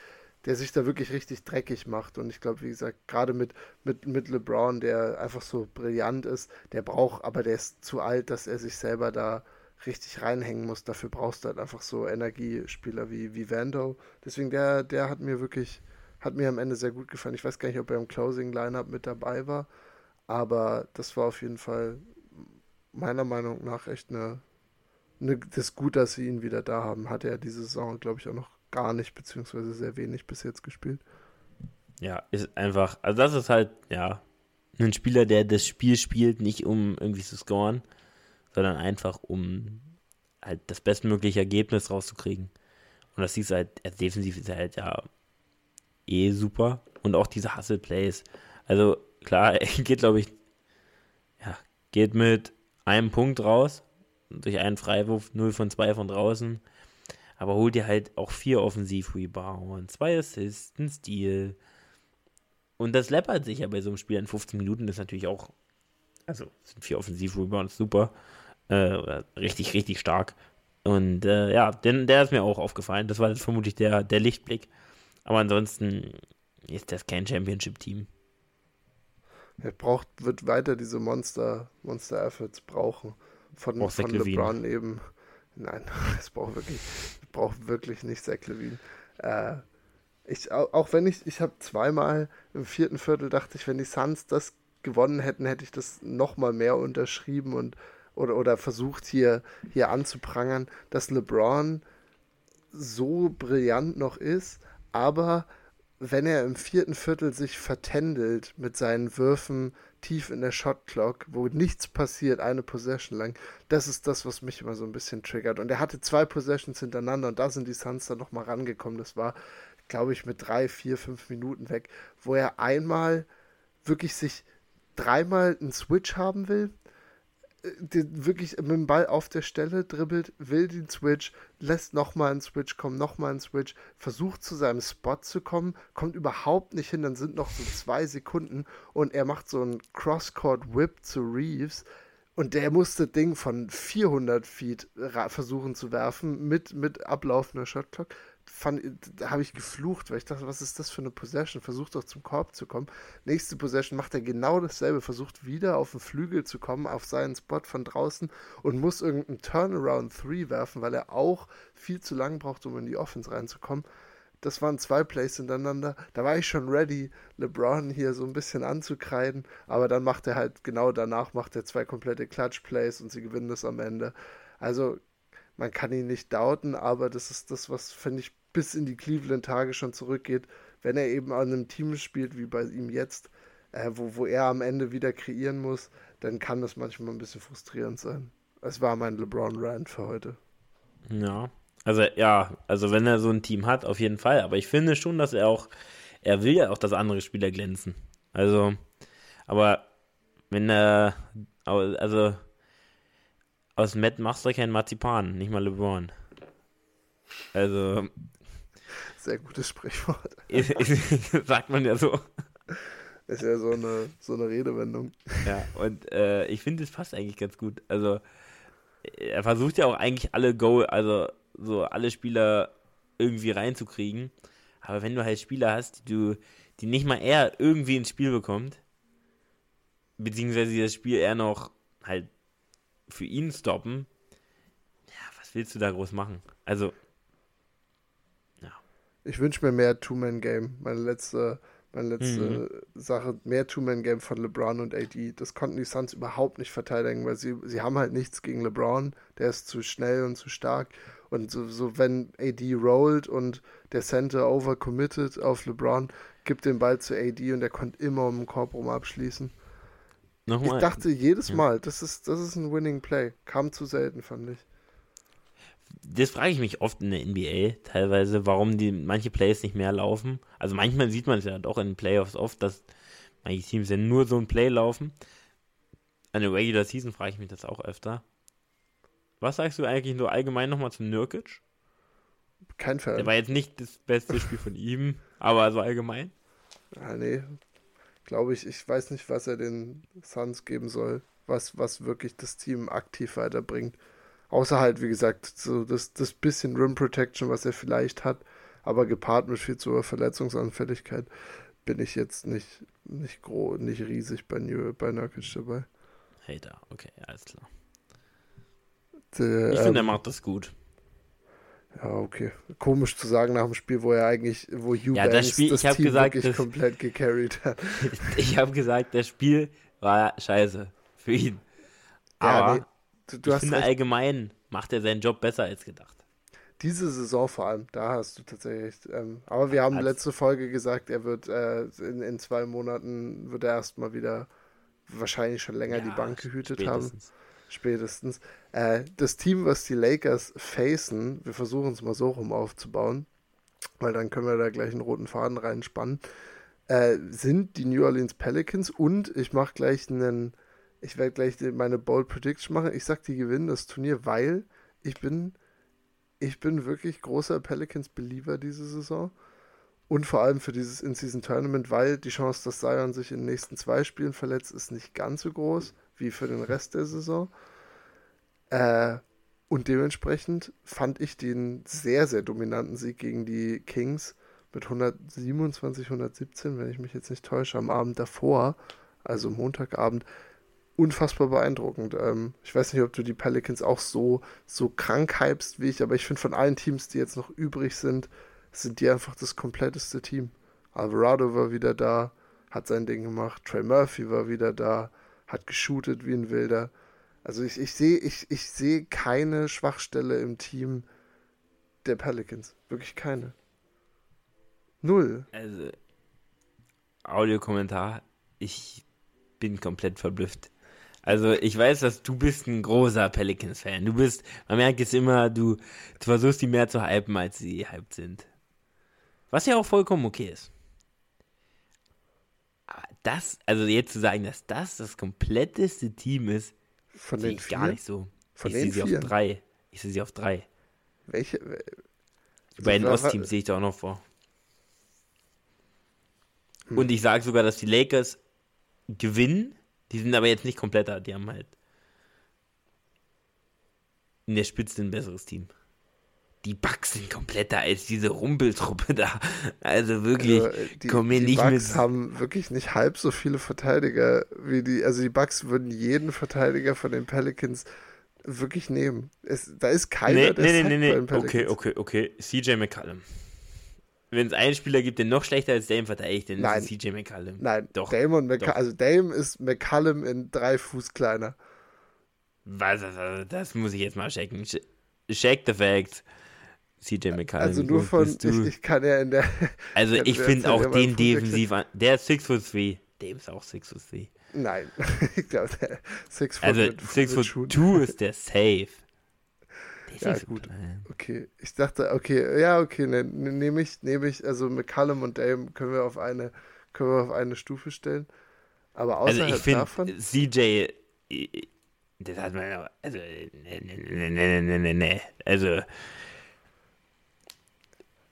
der sich da wirklich richtig dreckig macht. Und ich glaube, wie gesagt, gerade mit, mit, mit LeBron, der einfach so brillant ist, der braucht, aber der ist zu alt, dass er sich selber da richtig reinhängen muss. Dafür brauchst du halt einfach so Energiespieler wie, wie Vando. Deswegen, der, der hat mir wirklich, hat mir am Ende sehr gut gefallen. Ich weiß gar nicht, ob er im Closing-Lineup mit dabei war, aber das war auf jeden Fall meiner Meinung nach echt eine, eine das ist gut, dass sie ihn wieder da haben. Hat er diese Saison, glaube ich, auch noch gar nicht, beziehungsweise sehr wenig bis jetzt gespielt. Ja, ist einfach, also das ist halt, ja, ein Spieler, der das Spiel spielt, nicht um irgendwie zu scoren, sondern einfach um halt das bestmögliche Ergebnis rauszukriegen. Und das siehst du halt, also defensiv ist er halt ja eh super. Und auch diese Hustle-Plays. Also klar, er geht, glaube ich, ja, geht mit einem Punkt raus, durch einen Freiwurf, 0 von 2 von draußen aber hol dir halt auch vier Offensiv-Rebounds, zwei Assists, ein Steal. Und das läppert sich ja bei so einem Spiel in 15 Minuten, das ist natürlich auch, also sind vier Offensiv-Rebounds super, äh, richtig, richtig stark. Und äh, ja, denn, der ist mir auch aufgefallen. Das war jetzt vermutlich der, der Lichtblick. Aber ansonsten ist das kein Championship-Team. Er braucht, wird weiter diese Monster, Monster-Efforts brauchen. Von, von LeBron eben. Nein, es braucht wirklich, braucht wirklich nicht Zach Levine. Äh, ich, auch wenn ich, ich habe zweimal im vierten Viertel dachte ich, wenn die Suns das gewonnen hätten, hätte ich das nochmal mehr unterschrieben und oder, oder versucht hier, hier anzuprangern, dass LeBron so brillant noch ist, aber wenn er im vierten Viertel sich vertändelt mit seinen Würfen tief in der Shotclock, wo nichts passiert, eine Possession lang, das ist das, was mich immer so ein bisschen triggert. Und er hatte zwei Possessions hintereinander und da sind die Suns dann nochmal rangekommen. Das war, glaube ich, mit drei, vier, fünf Minuten weg, wo er einmal wirklich sich dreimal einen Switch haben will, wirklich mit dem Ball auf der Stelle dribbelt, will den Switch, lässt nochmal einen Switch kommen, nochmal einen Switch, versucht zu seinem Spot zu kommen, kommt überhaupt nicht hin, dann sind noch so zwei Sekunden und er macht so einen Crosscourt-Whip zu Reeves und der musste Ding von 400 Feet versuchen zu werfen mit, mit ablaufender Shotclock habe ich geflucht, weil ich dachte, was ist das für eine Possession? Versucht doch zum Korb zu kommen. Nächste Possession macht er genau dasselbe, versucht wieder auf den Flügel zu kommen, auf seinen Spot von draußen und muss irgendeinen Turnaround 3 werfen, weil er auch viel zu lang braucht, um in die Offense reinzukommen. Das waren zwei Plays hintereinander. Da war ich schon ready, LeBron hier so ein bisschen anzukreiden, aber dann macht er halt genau danach macht er zwei komplette Clutch Plays und sie gewinnen das am Ende. Also man kann ihn nicht doubten, aber das ist das, was, finde ich, bis in die Cleveland-Tage schon zurückgeht, wenn er eben an einem Team spielt, wie bei ihm jetzt, äh, wo, wo er am Ende wieder kreieren muss, dann kann das manchmal ein bisschen frustrierend sein. Es war mein LeBron-Rant für heute. Ja, also ja, also wenn er so ein Team hat, auf jeden Fall. Aber ich finde schon, dass er auch, er will ja auch, dass andere Spieler glänzen. Also, aber wenn er, also aus Matt machst du kein Marzipan, nicht mal LeBron. Also. Sehr gutes Sprichwort. sagt man ja so. Ist ja so eine, so eine Redewendung. Ja, und äh, ich finde, es passt eigentlich ganz gut. Also, er versucht ja auch eigentlich alle Go, also so alle Spieler irgendwie reinzukriegen. Aber wenn du halt Spieler hast, die du, die nicht mal er irgendwie ins Spiel bekommt, beziehungsweise das Spiel eher noch halt für ihn stoppen, ja, was willst du da groß machen? Also, ja. Ich wünsche mir mehr Two-Man-Game. Meine letzte, meine letzte mhm. Sache, mehr Two-Man-Game von LeBron und AD. Das konnten die Suns überhaupt nicht verteidigen, weil sie, sie haben halt nichts gegen LeBron. Der ist zu schnell und zu stark. Und so, so wenn AD rollt und der Center overcommitted auf LeBron, gibt den Ball zu AD und der konnte immer um den Korb rum abschließen. Nochmal. Ich dachte jedes Mal, das ist, das ist ein Winning Play. Kam zu selten, fand ich. Das frage ich mich oft in der NBA teilweise, warum die manche Plays nicht mehr laufen. Also manchmal sieht man es ja doch in Playoffs oft, dass manche Teams ja nur so ein Play laufen. An der Regular Season frage ich mich das auch öfter. Was sagst du eigentlich nur allgemein nochmal zum Nurkic? Kein Fall. Der war jetzt nicht das beste Spiel von ihm, aber so allgemein. Ja, nee, glaube ich, ich weiß nicht, was er den Suns geben soll, was, was wirklich das Team aktiv weiterbringt. Außer halt, wie gesagt, so das, das bisschen Rim Protection, was er vielleicht hat, aber gepaart mit viel zu Verletzungsanfälligkeit, bin ich jetzt nicht, nicht groß, nicht riesig bei, New, bei Nurkic dabei. Hater, okay, alles klar. Der, ich ähm, finde, er macht das gut. Ja, okay. Komisch zu sagen nach dem Spiel, wo er eigentlich, wo Hugh ja, das, Spiel, das ich Team gesagt, wirklich das, komplett gecarried hat. ich habe gesagt, das Spiel war scheiße für ihn. Aber ja, nee, du, du ich finde recht. allgemein macht er seinen Job besser als gedacht. Diese Saison vor allem, da hast du tatsächlich. Ähm, aber wir haben als, letzte Folge gesagt, er wird äh, in, in zwei Monaten wird er erstmal wieder wahrscheinlich schon länger ja, die Bank gehütet spätestens. haben spätestens. Äh, das Team, was die Lakers facen, wir versuchen es mal so rum aufzubauen, weil dann können wir da gleich einen roten Faden reinspannen, äh, sind die New Orleans Pelicans und ich mache gleich einen, ich werde gleich meine Bold Prediction machen. Ich sag, die gewinnen das Turnier, weil ich bin, ich bin wirklich großer Pelicans-Believer diese Saison. Und vor allem für dieses In-Season-Tournament, weil die Chance, dass Zion sich in den nächsten zwei Spielen verletzt, ist nicht ganz so groß wie für den Rest der Saison. Äh, und dementsprechend fand ich den sehr, sehr dominanten Sieg gegen die Kings mit 127, 117, wenn ich mich jetzt nicht täusche, am Abend davor, also Montagabend, unfassbar beeindruckend. Ähm, ich weiß nicht, ob du die Pelicans auch so, so krank hypst wie ich, aber ich finde von allen Teams, die jetzt noch übrig sind, sind die einfach das kompletteste Team. Alvarado war wieder da, hat sein Ding gemacht, Trey Murphy war wieder da, hat geshootet wie ein Wilder. Also ich, ich sehe ich, ich seh keine Schwachstelle im Team der Pelicans. Wirklich keine. Null. Also, Audiokommentar, ich bin komplett verblüfft. Also ich weiß, dass du bist ein großer Pelicans-Fan. Du bist, man merkt es immer, du, du versuchst die mehr zu hypen, als sie hyped sind. Was ja auch vollkommen okay ist. Aber das, also jetzt zu sagen, dass das das kompletteste Team ist, Von den vier? gar nicht so. Von ich sehe sie vier? auf drei. Ich sehe sie auf drei. Welche? Die beiden wa- wa- Ostteams sehe ich da auch noch vor. Hm. Und ich sage sogar, dass die Lakers gewinnen. Die sind aber jetzt nicht kompletter. Die haben halt in der Spitze ein besseres Team. Die Bucks sind kompletter als diese Rumpeltruppe da. Also wirklich, Also, äh, die, komm mir die nicht Bucks mit. haben wirklich nicht halb so viele Verteidiger wie die. Also die Bucks würden jeden Verteidiger von den Pelicans wirklich nehmen. Es, da ist keiner, Nee, der nee, nee, nee, bei nee. den Pelicans. Okay, okay, okay. CJ McCallum. Wenn es einen Spieler gibt, der noch schlechter als Dame verteidigt, dann Nein. ist es CJ McCallum. Nein, Doch, Dame und doch. McCallum, also Dame ist McCallum in drei Fuß kleiner. Was, das, das muss ich jetzt mal checken. Ch- Check the facts. CJ McCallum. Also nur von, ich, ich kann ja in der, Also ich finde auch den defensiv an. Der ist 6 foot 3. Dem ist auch 6 foot 3. nein, ich glaube, der Six Foot Also mit, 6 mit foot Schuhen. 2 ist der safe. Der Ja, gut. klein. Okay, ich dachte, okay, ja, okay, ne, ne, nehme ich, nehme ich, also McCallum und Dame können wir auf eine, können wir auf eine Stufe stellen. Aber Also außerhalb ich finde davon, CJ. äh, Das hat man ja. Also, ne, ne, ne, ne, ne, ne, ne. Also,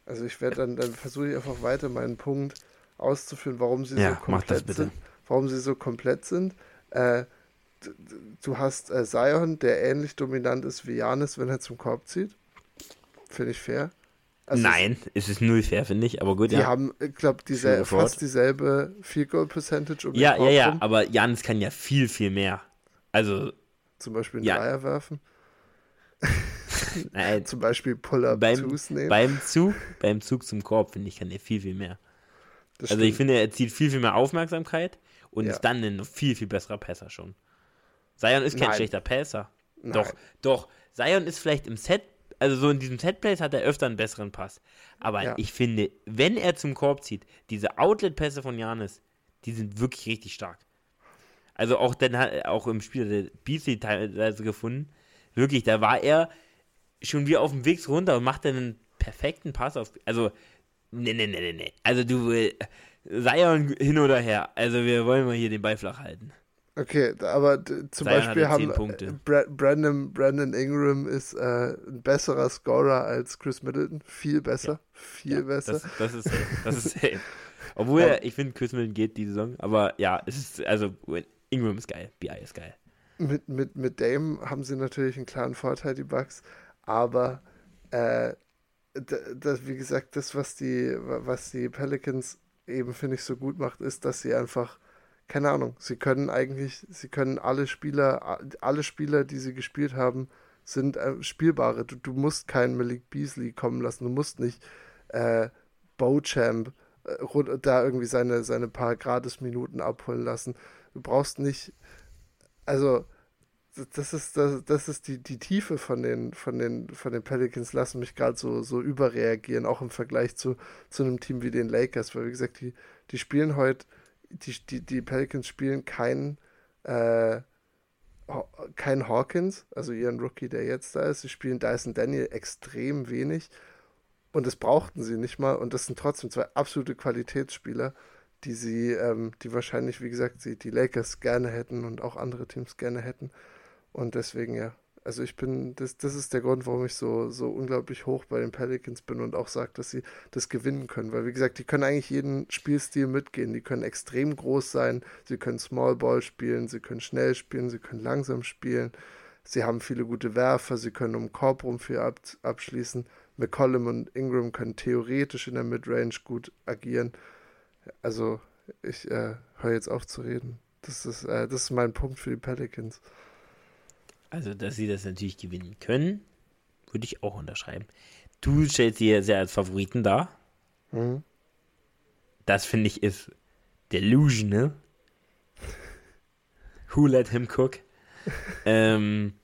also ich werde dann, dann versuche ich einfach weiter meinen Punkt auszuführen, warum sie Ja, so mach das komplett bitte. sind. Warum sie so komplett sind. Äh, du hast äh, Zion, der ähnlich dominant ist wie Janis, wenn er zum Korb zieht. Finde ich fair. Also nein, es ist null fair, finde ich. Aber gut, Die ja. haben, ich glaube, fast dieselbe Field Goal Percentage um Ja, ja, ja. rum. Aber Janis kann ja viel, viel mehr. Also, Zum Beispiel einen Ja. Dreier werfen. nein, Zum Beispiel Pull-Up beim, beim Zug, beim Zug zum Korb, finde ich, kann er viel, viel mehr. Das Also ich finde, er zieht viel, viel mehr Aufmerksamkeit und Ja. ist dann ein viel, viel besserer Passer schon. Zion ist kein Nein. schlechter Passer. Nein. Doch, doch. Zion ist vielleicht im Set, also so in diesem Setplays hat er öfter einen besseren Pass. Aber Ja. ich finde, wenn er zum Korb zieht, diese Outlet-Pässe von Janis, die sind wirklich richtig stark. Also auch dann hat auch im Spiel der Beasley teilweise gefunden. Wirklich, da war er schon wie auf dem Weg runter und macht dann einen perfekten Pass auf. Also, ne, ne, ne, ne, ne. Also du, äh, Zion hin oder her. Also wir wollen mal hier den Ball flach halten. Okay, aber zum Zion Beispiel haben äh, Bra Brandon, Brandon Ingram ist äh, ein besserer Scorer als Chris Middleton. Viel besser. Viel besser. Das, das ist, das ist safe. Obwohl, Ja. er, ich finde, Chris Middleton geht die Saison. Aber ja, es ist, also Ingram ist geil. BI ist geil. Mit, mit, mit Dame haben sie natürlich einen klaren Vorteil, die Bucks. Aber äh, das, wie gesagt, das, was die, was die Pelicans eben, finde ich, so gut macht, ist, dass sie einfach, keine Ahnung, sie können eigentlich, sie können alle Spieler, alle Spieler, die sie gespielt haben, sind äh, spielbare. Du, du musst keinen Malik Beasley kommen lassen, du musst nicht äh, Bochamp äh, da irgendwie seine, seine paar Gratis-Minuten abholen lassen. Du brauchst nicht, also das ist, das, das ist die, die Tiefe von den, von den, von den Pelicans, lassen mich gerade so, so überreagieren, auch im Vergleich zu, zu einem Team wie den Lakers, weil wie gesagt, die, die spielen heute, die, die, die Pelicans spielen kein, äh, kein Hawkins, also ihren Rookie, der jetzt da ist. Sie spielen Dyson Daniel extrem wenig und das brauchten sie nicht mal und das sind trotzdem zwei absolute Qualitätsspieler, die sie, ähm, die wahrscheinlich, wie gesagt, sie, die Lakers gerne hätten und auch andere Teams gerne hätten. Und deswegen, ja. Also ich bin, das, das ist der Grund, warum ich so, so unglaublich hoch bei den Pelicans bin und auch sage, dass sie das gewinnen können. Weil, wie gesagt, die können eigentlich jeden Spielstil mitgehen. Die können extrem groß sein, sie können Small Ball spielen, sie können schnell spielen, sie können langsam spielen. Sie haben viele gute Werfer, sie können um Korb rum viel ab, abschließen. McCollum und Ingram können theoretisch in der Midrange gut agieren. Also, ich äh, höre jetzt auf zu reden. Das ist, äh, das ist mein Punkt für die Pelicans. Also, dass sie das natürlich gewinnen können, würde ich auch unterschreiben. Du stellst sie ja sehr als Favoriten dar. Mhm. Das finde ich ist delusional. Who let him cook? ähm,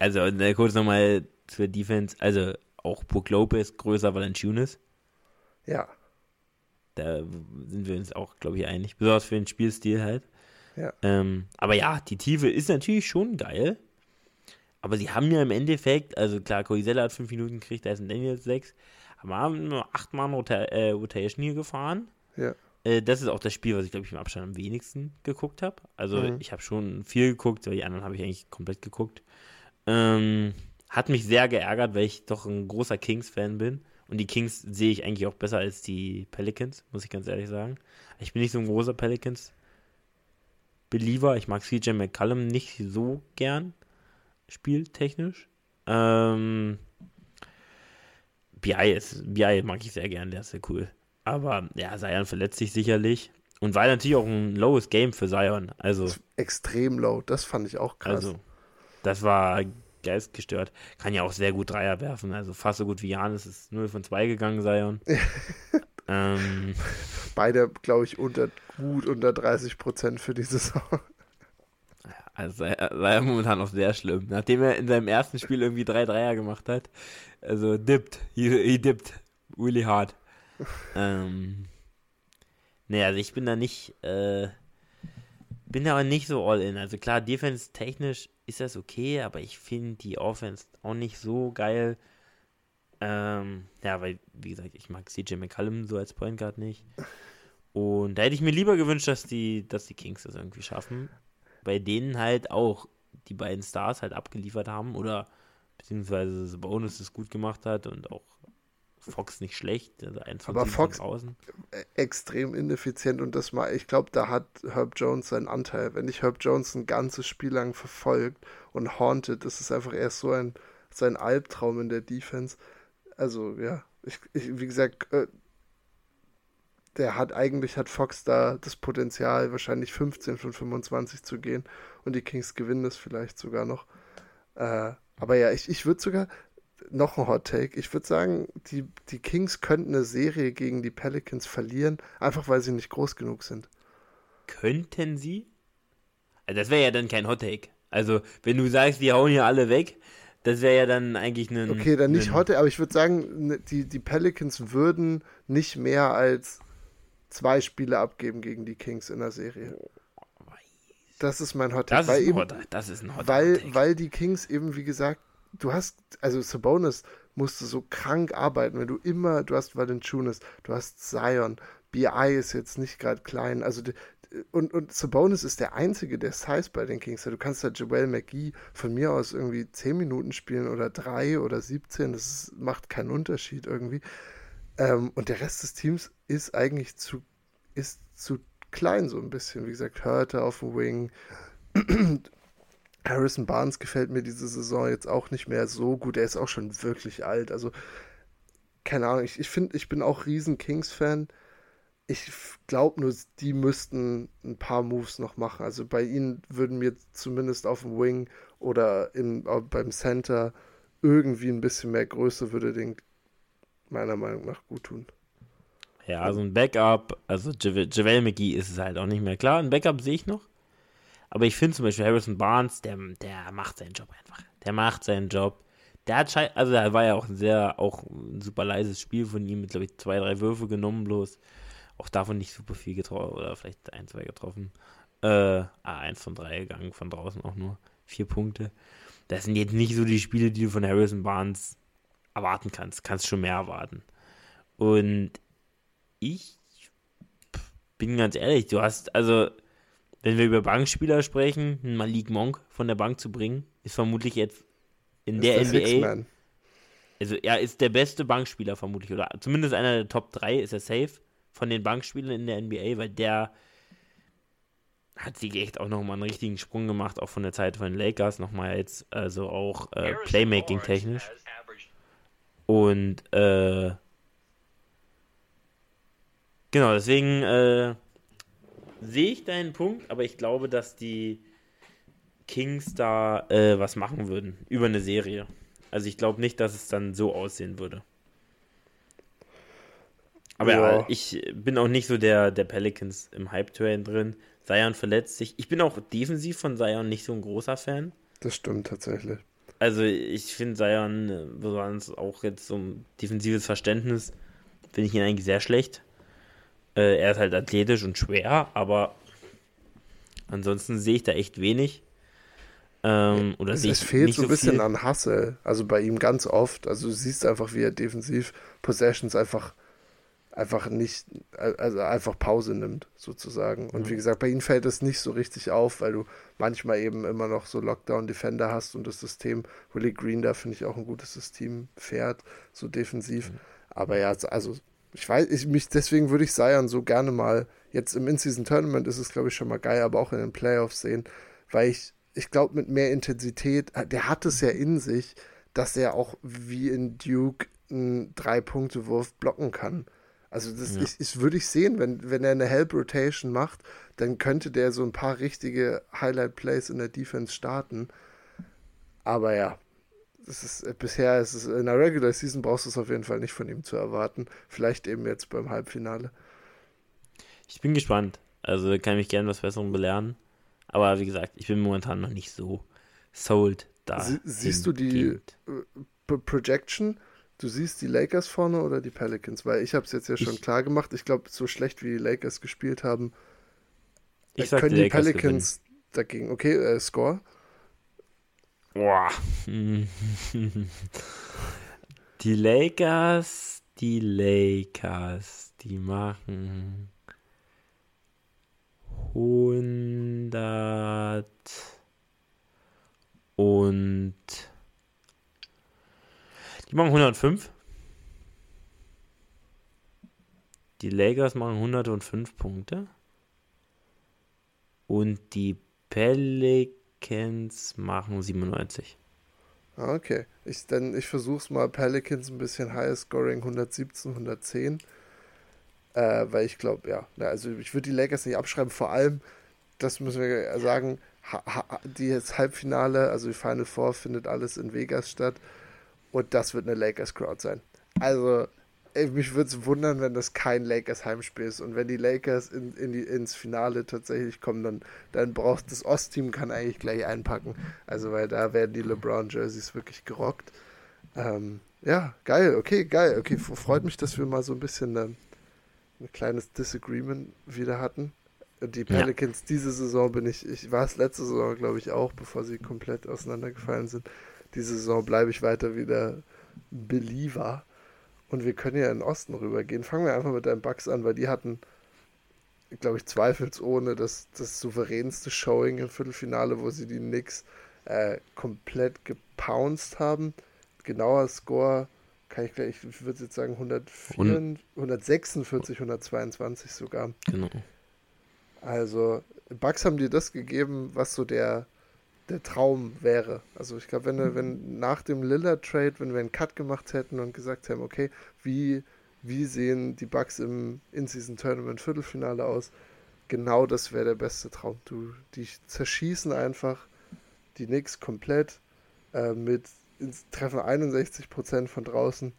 also, kurz nochmal zur Defense. Also, auch Brook Lopez größer Valanciunas. Ja. Da sind wir uns auch, glaube ich, einig. Besonders für den Spielstil halt. Ja. Ähm, aber ja, die Tiefe ist natürlich schon geil. Aber sie haben ja im Endeffekt, also klar, Coisella hat fünf Minuten gekriegt, da ist ein Daniels sechs. Aber haben nur acht Mann Rota äh, Rotation hier gefahren. Ja. Äh, das ist auch das Spiel, was ich, glaube ich, im Abstand am wenigsten geguckt habe. Also Mhm. ich habe schon viel geguckt, aber die anderen habe ich eigentlich komplett geguckt. Ähm, hat mich sehr geärgert, weil ich doch ein großer Kings-Fan bin. Und die Kings sehe ich eigentlich auch besser als die Pelicans, muss ich ganz ehrlich sagen. Ich bin nicht so ein großer Pelicans-Believer. Ich mag CJ McCallum nicht so gern, spieltechnisch. Ähm, BI, ist, BI mag ich sehr gern, der ist sehr cool. Aber ja, Zion verletzt sich sicherlich. Und war natürlich auch ein lowes Game für Zion. Also, Extrem low. Das fand ich auch krass. also das war geistgestört. Kann ja auch sehr gut Dreier werfen. Also fast so gut wie Janis ist 0 von 2 gegangen, Zion. ähm, Beide, glaube ich, unter, gut unter 30 Prozent für die Saison. also war er momentan auch sehr schlimm. Nachdem er in seinem ersten Spiel irgendwie drei Dreier gemacht hat. Also dippt. He, he dippt. Really hard. ähm, naja, also ich bin da nicht, äh, bin da aber nicht so all in. Also klar, defense-technisch ist das okay, aber ich finde die Offense auch nicht so geil. Ähm, ja, weil, wie gesagt, ich mag CJ McCallum so als Point Guard nicht. Und da hätte ich mir lieber gewünscht, dass die, dass die Kings das irgendwie schaffen. Bei denen halt auch die beiden Stars halt abgeliefert haben oder beziehungsweise Sabonis es gut gemacht hat und auch Fox nicht schlecht. Also Aber Fox- von außen. Äh, Extrem ineffizient und das mal, ich glaube, da hat Herb Jones seinen Anteil. Wenn dich Herb Jones ein ganzes Spiel lang verfolgt und haunted, das ist einfach erst so ein, so ein Albtraum in der Defense. Also, ja, ich, ich, wie gesagt, äh, der hat eigentlich, hat Fox da das Potenzial, wahrscheinlich 15 von 25 zu gehen und die Kings gewinnen das vielleicht sogar noch. Äh, aber ja, ich, ich würde sogar, noch ein Hot Take, ich würde sagen, die, die Kings könnten eine Serie gegen die Pelicans verlieren, einfach weil sie nicht groß genug sind. Könnten sie? Also das wäre ja dann kein Hot Take. Also, wenn du sagst, die hauen hier alle weg, das wäre ja dann eigentlich ein. Okay, dann nicht Take, aber ich würde sagen, ne, die, die Pelicans würden nicht mehr als zwei Spiele abgeben gegen die Kings in der Serie. Das ist mein Hot Take. Das ist, ein eben, Hot, das ist ein Hot weil, Take. weil die Kings eben, wie gesagt, du hast, also Sabonis musste so krank arbeiten, wenn du immer, du hast Valanciunas, du hast Zion, BI ist jetzt nicht gerade klein, also die, und, und Sabonis ist der Einzige, der Size bei den Kings. Du kannst da Joel McGee von mir aus irgendwie 10 Minuten spielen oder 3 oder 17, das macht keinen Unterschied irgendwie. Ähm, und der Rest des Teams ist eigentlich zu, ist zu klein so ein bisschen. Wie gesagt, Hörte auf dem Wing, Harrison Barnes gefällt mir diese Saison jetzt auch nicht mehr so gut. Er ist auch schon wirklich alt. Also, keine Ahnung, ich, ich finde, ich bin auch riesen Kings-Fan. Ich glaube nur, die müssten ein paar Moves noch machen. Also bei ihnen würden mir zumindest auf dem Wing oder in, äh, beim Center irgendwie ein bisschen mehr Größe würde den meiner Meinung nach gut tun. Ja, so ein Backup, also Javel Javel McGee ist es halt auch nicht mehr. Klar, ein Backup sehe ich noch. Aber ich finde zum Beispiel Harrison Barnes, der, der macht seinen Job einfach. Der macht seinen Job. Der hat also da war ja auch ein sehr, auch ein super leises Spiel von ihm mit, glaube ich, zwei, drei Würfe genommen bloß. Auch davon nicht super viel getroffen oder vielleicht ein, zwei getroffen. Äh, ah, eins von drei gegangen, von draußen auch nur. Vier Punkte. Das sind jetzt nicht so die Spiele, die du von Harrison Barnes erwarten kannst. Kannst schon mehr erwarten. Und ich bin ganz ehrlich, du hast, also, wenn wir über Bankspieler sprechen, einen Malik Monk von der Bank zu bringen, ist vermutlich jetzt in der, Ist NBA, Six-Man. also er ist der beste Bankspieler vermutlich, oder zumindest einer der Top 3 ist er safe von den Bankspielern in der NBA, weil der hat sich echt auch nochmal einen richtigen Sprung gemacht, auch von der Zeit von den Lakers, nochmal jetzt, also auch äh, Playmaking-technisch. Und äh, genau, deswegen äh, sehe ich deinen Punkt, aber ich glaube, dass die Kings da äh, was machen würden über eine Serie. Also ich glaube nicht, dass es dann so aussehen würde. Aber ja, ich bin auch nicht so der, der Pelicans im Hype-Train drin. Zion verletzt sich. Ich bin auch defensiv von Zion nicht so ein großer Fan. Das stimmt tatsächlich. Also ich finde Zion, äh, besonders auch jetzt so ein defensives Verständnis, finde ich ihn eigentlich sehr schlecht. Äh, er ist halt athletisch und schwer, aber ansonsten sehe ich da echt wenig. Ähm, oder es, es fehlt so ein bisschen viel. an Hustle, also bei ihm ganz oft. Also du siehst einfach, wie er defensiv Possessions einfach einfach nicht, also einfach Pause nimmt, sozusagen. Und mhm. wie gesagt, bei ihm fällt es nicht so richtig auf, weil du manchmal eben immer noch so Lockdown-Defender hast und das System, Willie Green da finde ich auch ein gutes System fährt, so defensiv. Mhm. Aber ja, also ich weiß, ich mich, deswegen würde ich Sion so gerne mal, jetzt im In-Season-Tournament ist es, glaube ich, schon mal geil, aber auch in den Playoffs sehen, weil ich, ich glaube, mit mehr Intensität, der hat es ja in sich, dass er auch wie in Duke einen Drei-Punkte-Wurf blocken kann. Also das ja. ich, ich, würde ich sehen, wenn, wenn er eine Help Rotation macht, dann könnte der so ein paar richtige Highlight Plays in der Defense starten. Aber ja, das ist, bisher ist es in der Regular Season brauchst du es auf jeden Fall nicht von ihm zu erwarten. Vielleicht eben jetzt beim Halbfinale. Ich bin gespannt. Also kann ich gerne was Besseres belehren. Aber wie gesagt, ich bin momentan noch nicht so sold da. Sie, siehst du die Gegend. Äh, Projection? Du siehst die Lakers vorne oder die Pelicans? Weil ich habe es jetzt ja schon ich, klar gemacht. Ich glaube, so schlecht wie die Lakers gespielt haben, ich äh, können die, die Pelicans gewinnen. dagegen. Okay, äh, Score. Boah. die Lakers, die Lakers, die machen 100 und die machen 105. Die Lakers machen 105 Punkte. Und die Pelicans machen 97. Ah, okay. Ich, dann, ich versuch's mal. Pelicans ein bisschen higher scoring, 117, 110. Äh, weil ich glaube, ja, also ich würde die Lakers nicht abschreiben. Vor allem, das müssen wir sagen, ha, ha, das Halbfinale, also die Final Four, findet alles in Vegas statt. Und das wird eine Lakers-Crowd sein. Also, ey, mich würde es wundern, wenn das kein Lakers-Heimspiel ist. Und wenn die Lakers in, in die, ins Finale tatsächlich kommen, dann, dann braucht das Ostteam kann eigentlich gleich einpacken. Also, weil da werden die LeBron-Jerseys wirklich gerockt. Ähm, ja, geil, okay, geil. Okay, freut mich, dass wir mal so ein bisschen ähm, ein kleines Disagreement wieder hatten. Die Pelicans ja. diese Saison bin ich, ich war es letzte Saison, glaube ich, auch, bevor sie komplett auseinandergefallen sind diese Saison bleibe ich weiter wieder Believer. Und wir können ja in den Osten rübergehen. Fangen wir einfach mit deinen Bugs an, weil die hatten, glaube ich, zweifelsohne das, das souveränste Showing im Viertelfinale, wo sie die Knicks äh, komplett gepounced haben. Genauer Score kann ich gleich, ich würde jetzt sagen 104, 146, 122 sogar. Genau. Also, Bugs haben dir das gegeben, was so der der Traum wäre. Also ich glaube, wenn, wenn nach dem Lillard-Trade, wenn wir einen Cut gemacht hätten und gesagt haben, okay, wie, wie sehen die Bugs im In-Season-Tournament Viertelfinale aus, genau das wäre der beste Traum. Du, die zerschießen einfach die Knicks komplett äh, mit treffen 61% von draußen.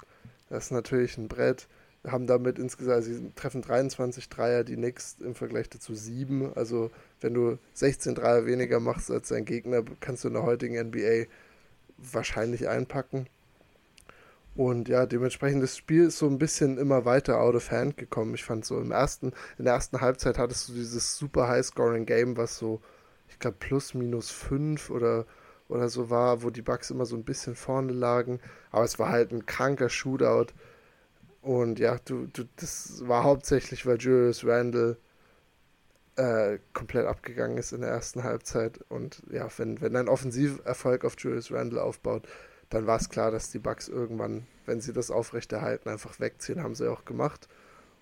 Das ist natürlich ein Brett haben damit insgesamt, sie treffen 23 Dreier, die Knicks im Vergleich dazu 7. Also wenn du 16 Dreier weniger machst als dein Gegner, kannst du in der heutigen NBA wahrscheinlich einpacken. Und ja, dementsprechend das Spiel ist so ein bisschen immer weiter out of hand gekommen. Ich fand so im ersten, in der ersten Halbzeit hattest du dieses super High-Scoring-Game, was so, ich glaube, plus minus 5 oder, oder so war, wo die Bugs immer so ein bisschen vorne lagen. Aber es war halt ein kranker Shootout und ja, du, du, das war hauptsächlich, weil Julius Randle äh, komplett abgegangen ist in der ersten Halbzeit. Und ja, wenn, wenn ein Offensiverfolg auf Julius Randle aufbaut, dann war es klar, dass die Bucks irgendwann, wenn sie das aufrechterhalten, einfach wegziehen, haben sie auch gemacht.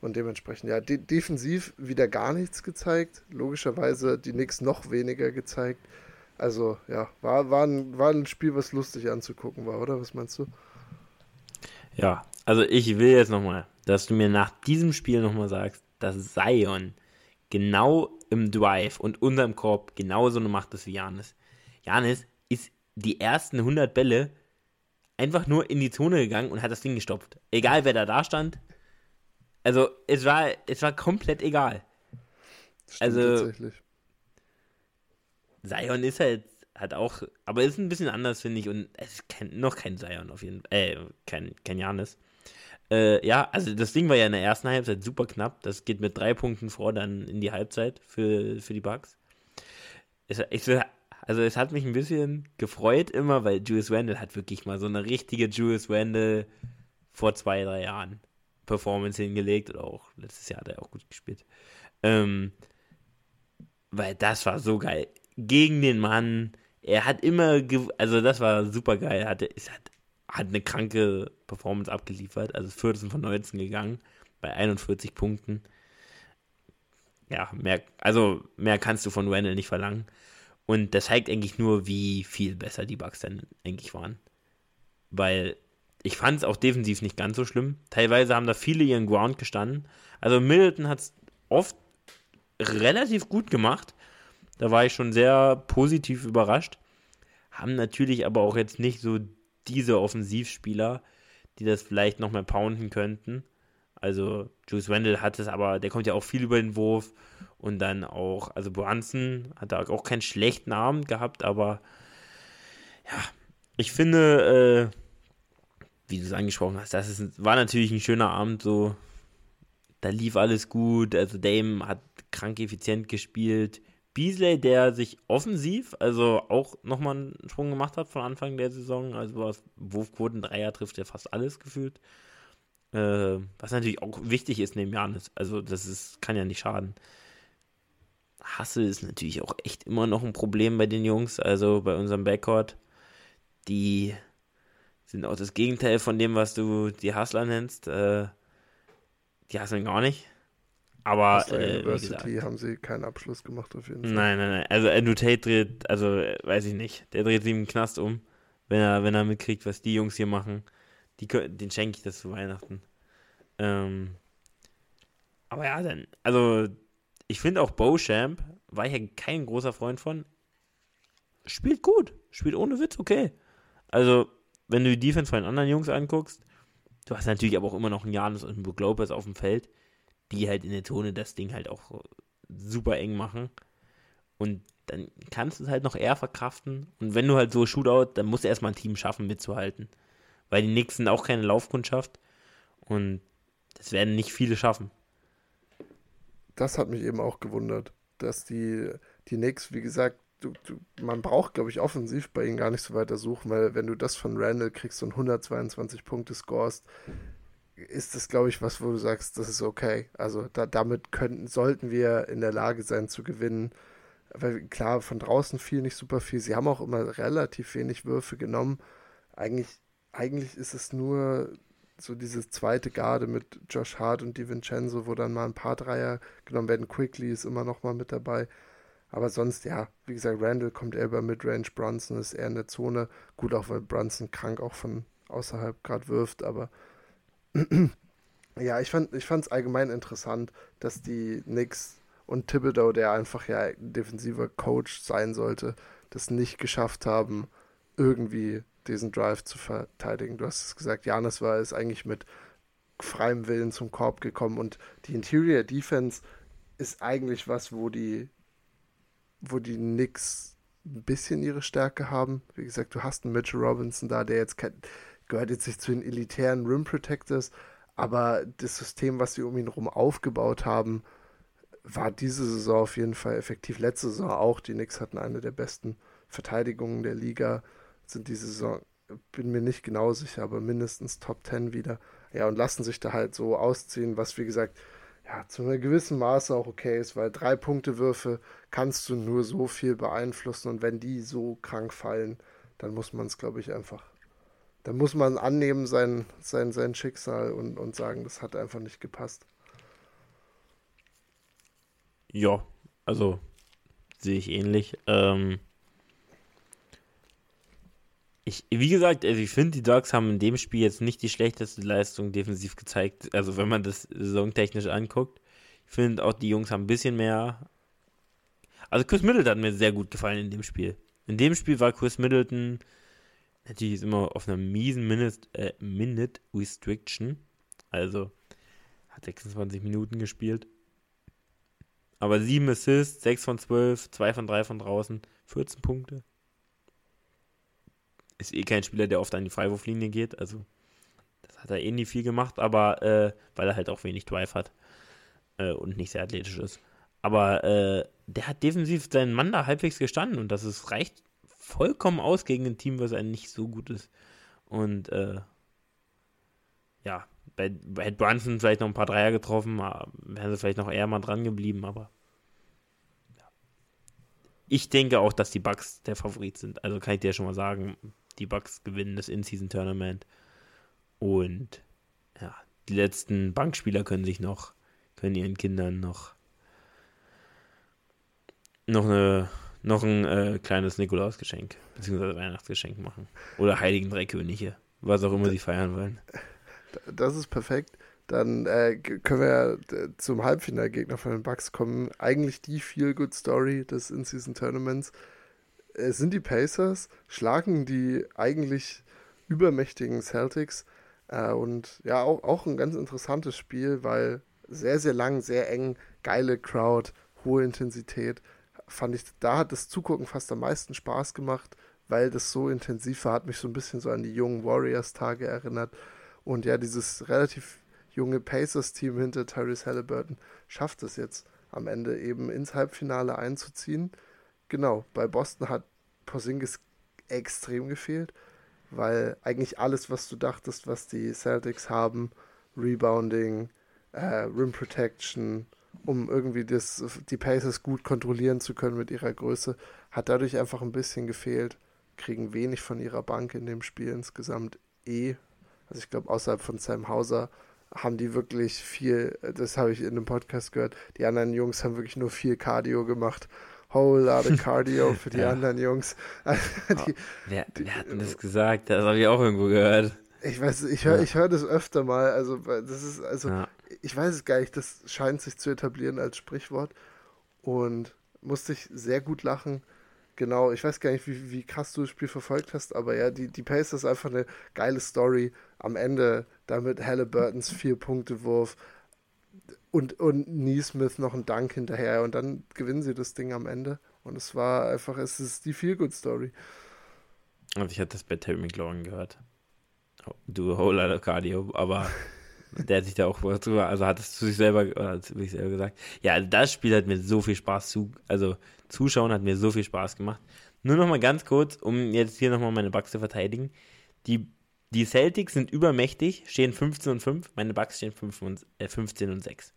Und dementsprechend, ja, de defensiv wieder gar nichts gezeigt. Logischerweise die Knicks noch weniger gezeigt. Also, ja, war, war, ein, war ein Spiel, was lustig anzugucken war, oder? Was meinst du? Ja, also ich will jetzt nochmal, dass du mir nach diesem Spiel nochmal sagst, dass Zion genau im Drive und unterm Korb genauso eine Macht ist wie Janis. Janis ist die ersten 100 Bälle einfach nur in die Zone gegangen und hat das Ding gestopft. Egal wer da da stand. Also es war, es war komplett egal. Stimmt also Zion ist halt hat auch, aber ist ein bisschen anders, finde ich. Und es ist kein, noch kein Zion auf jeden Fall. Äh, kein, kein Janis. Äh, ja, also das Ding war ja in der ersten Halbzeit super knapp. Das geht mit drei Punkten vor dann in die Halbzeit für, für die Bucks. Es, ich, also es hat mich ein bisschen gefreut immer, weil Julius Randle hat wirklich mal so eine richtige Julius Randle vor zwei, drei Jahren Performance hingelegt oder auch letztes Jahr hat er auch gut gespielt. Ähm, weil das war so geil. Gegen den Mann, er hat immer, also das war super geil. Hatte, es hat, hat eine kranke Performance abgeliefert, also 14 von 19 gegangen bei 41 Punkten. Ja, mehr, also mehr kannst du von Randall nicht verlangen. Und das zeigt eigentlich nur, wie viel besser die Bugs dann eigentlich waren. Weil ich fand es auch defensiv nicht ganz so schlimm. Teilweise haben da viele ihren Ground gestanden. Also Middleton hat es oft relativ gut gemacht. Da war ich schon sehr positiv überrascht. Haben natürlich aber auch jetzt nicht so diese Offensivspieler, die das vielleicht noch mehr pounden könnten. Also Juice Wendell hat es aber, der kommt ja auch viel über den Wurf und dann auch, also Brunson hat da auch keinen schlechten Abend gehabt, aber ja, ich finde, äh, wie du es angesprochen hast, das ist, war natürlich ein schöner Abend, so. Da lief alles gut. Also Dame hat krank effizient gespielt. Beasley, der sich offensiv, also auch nochmal einen Sprung gemacht hat von Anfang der Saison. Also was Wurfquoten, Dreier trifft ja fast alles gefühlt. Äh, was natürlich auch wichtig ist neben Janis. Also das ist, kann ja nicht schaden. Hasse ist natürlich auch echt immer noch ein Problem bei den Jungs, also bei unserem Backcourt. Die sind auch das Gegenteil von dem, was du die Hustler nennst. Äh, die hasseln gar nicht. Aber Hustler äh, University haben sie keinen Abschluss gemacht auf jeden Fall. Nein, nein, nein. Also Andrew Tate dreht, also weiß ich nicht, der dreht sich im Knast um, wenn er, wenn er mitkriegt, was die Jungs hier machen. Die, den schenke ich das zu Weihnachten. Ähm, aber ja, dann, also ich finde auch Beauchamp, war ich ja kein großer Freund von, spielt gut, spielt ohne Witz okay. Also wenn du die Defense von den anderen Jungs anguckst, du hast natürlich aber auch immer noch einen Janis und einen Lopez auf dem Feld, die halt in der Tone das Ding halt auch super eng machen. Und dann kannst du es halt noch eher verkraften. Und wenn du halt so Shootout, dann musst du erstmal ein Team schaffen, mitzuhalten. Weil die Knicks sind auch keine Laufkundschaft. Und das werden nicht viele schaffen. Das hat mich eben auch gewundert, dass die, die Knicks, wie gesagt, du, du, man braucht, glaube ich, offensiv bei ihnen gar nicht so weiter suchen, weil wenn du das von Randall kriegst und 122 Punkte scorest, ist das, glaube ich, was, wo du sagst, das ist okay. Also da, damit könnten, sollten wir in der Lage sein zu gewinnen. Weil klar, von draußen fiel nicht super viel. Sie haben auch immer relativ wenig Würfe genommen. Eigentlich, eigentlich ist es nur so diese zweite Garde mit Josh Hart und DiVincenzo, wo dann mal ein paar Dreier genommen werden. Quickly ist immer noch mal mit dabei. Aber sonst, ja, wie gesagt, Randall kommt eher über Midrange, Brunson ist eher in der Zone. Gut, auch weil Brunson krank auch von außerhalb gerade wirft, aber ja, ich fand ich es allgemein interessant, dass die Knicks und Thibodeau, der einfach ja defensiver Coach sein sollte, das nicht geschafft haben, irgendwie diesen Drive zu verteidigen. Du hast es gesagt, Janis war es eigentlich mit freiem Willen zum Korb gekommen und die Interior Defense ist eigentlich was, wo die wo die Knicks ein bisschen ihre Stärke haben. Wie gesagt, du hast einen Mitchell Robinson da, der jetzt kein, gehört jetzt nicht zu den elitären Rim Protectors, aber das System, was sie um ihn herum aufgebaut haben, war diese Saison auf jeden Fall effektiv. Letzte Saison auch. Die Knicks hatten eine der besten Verteidigungen der Liga. Sind diese Saison, bin mir nicht genau sicher, aber mindestens Top 10 wieder. Ja, und lassen sich da halt so ausziehen, was wie gesagt ja, zu einem gewissen Maße auch okay ist, weil drei Punkte Würfe kannst du nur so viel beeinflussen und wenn die so krank fallen, dann muss man es, glaube ich, einfach, dann muss man annehmen sein, sein, sein Schicksal und, und sagen, das hat einfach nicht gepasst. Ja, also sehe ich ähnlich. Ähm, ich, wie gesagt, also ich finde, die Dogs haben in dem Spiel jetzt nicht die schlechteste Leistung defensiv gezeigt. Also wenn man das saisontechnisch anguckt. Ich finde auch, die Jungs haben ein bisschen mehr. Also Chris Middleton hat mir sehr gut gefallen in dem Spiel. In dem Spiel war Chris Middleton natürlich ist immer auf einer miesen Minute, äh, Minute Restriction. Also hat 26 Minuten gespielt. Aber 7 Assists, 6 von 12, 2 von 3 von draußen, 14 Punkte ist eh kein Spieler, der oft an die Freiwurflinie geht. Also, das hat er eh nie viel gemacht, aber äh, weil er halt auch wenig Drive hat äh, und nicht sehr athletisch ist. Aber äh, der hat defensiv seinen Mann da halbwegs gestanden und das ist, reicht vollkommen aus gegen ein Team, was einem nicht so gut ist. Und äh, ja, bei, bei Brunson vielleicht noch ein paar Dreier getroffen, wären sie vielleicht noch eher mal dran geblieben, aber ja. ich denke auch, dass die Bucks der Favorit sind. Also kann ich dir schon mal sagen, die Bucks gewinnen das In-Season-Tournament. Und ja, die letzten Bankspieler können sich noch, können ihren Kindern noch noch eine noch ein äh, kleines Nikolausgeschenk beziehungsweise Weihnachtsgeschenk machen oder Heiligen Drei Könige, was auch immer sie feiern wollen. Das ist perfekt. Dann äh, können wir ja äh, zum Halbfinalgegner von den Bucks kommen. Eigentlich die Feel Good Story des In-Season Tournaments. Es sind die Pacers, schlagen die eigentlich übermächtigen Celtics äh, und ja, auch, auch ein ganz interessantes Spiel, weil sehr, sehr lang, sehr eng, geile Crowd, hohe Intensität. Fand ich, da hat das Zugucken fast am meisten Spaß gemacht, weil das so intensiv war, hat mich so ein bisschen so an die jungen Warriors-Tage erinnert. Und ja, dieses relativ junge Pacers-Team hinter Tyrese Halliburton schafft es jetzt am Ende eben ins Halbfinale einzuziehen. Genau, bei Boston hat Porzingis extrem gefehlt weil eigentlich alles, was du dachtest, was die Celtics haben, Rebounding, äh, Rim Protection, um irgendwie das, die Pacers gut kontrollieren zu können mit ihrer Größe, hat dadurch einfach ein bisschen gefehlt. Kriegen wenig von ihrer Bank in dem Spiel insgesamt eh. Also ich glaube, außerhalb von Sam Hauser haben die wirklich viel, das habe ich in einem Podcast gehört, die anderen Jungs haben wirklich nur viel Cardio gemacht whole lot of Cardio für die ja. anderen Jungs. die, wer, wer, hat denn das gesagt? Das habe ich auch irgendwo gehört. Ich weiß, ich höre ja. hör das öfter mal. Also, das ist, also, ja. Ich weiß es gar nicht, das scheint sich zu etablieren als Sprichwort. Und musste ich sehr gut lachen. Genau, ich weiß gar nicht, wie, wie krass du das Spiel verfolgt hast, aber ja, die, die Pace ist einfach eine geile Story. Am Ende damit Halliburtons Vier-Punkte-Wurf, und, und Neesmith noch einen Dank hinterher und dann gewinnen sie das Ding am Ende. Und es war einfach, es ist die Feel-Good-Story. Also ich hatte das bei Terry McLaurin gehört. Du whole cardio, aber der hat sich da auch drüber, also hat es zu sich selber, oder zu sich selber gesagt. Ja, also das Spiel hat mir so viel Spaß zu, also zuschauen hat mir so viel Spaß gemacht. Nur noch mal ganz kurz, um jetzt hier nochmal meine Bugs zu verteidigen. Die die Celtics sind übermächtig, stehen 15 und 5, meine Bucks stehen 5 und, äh, 15 und 6.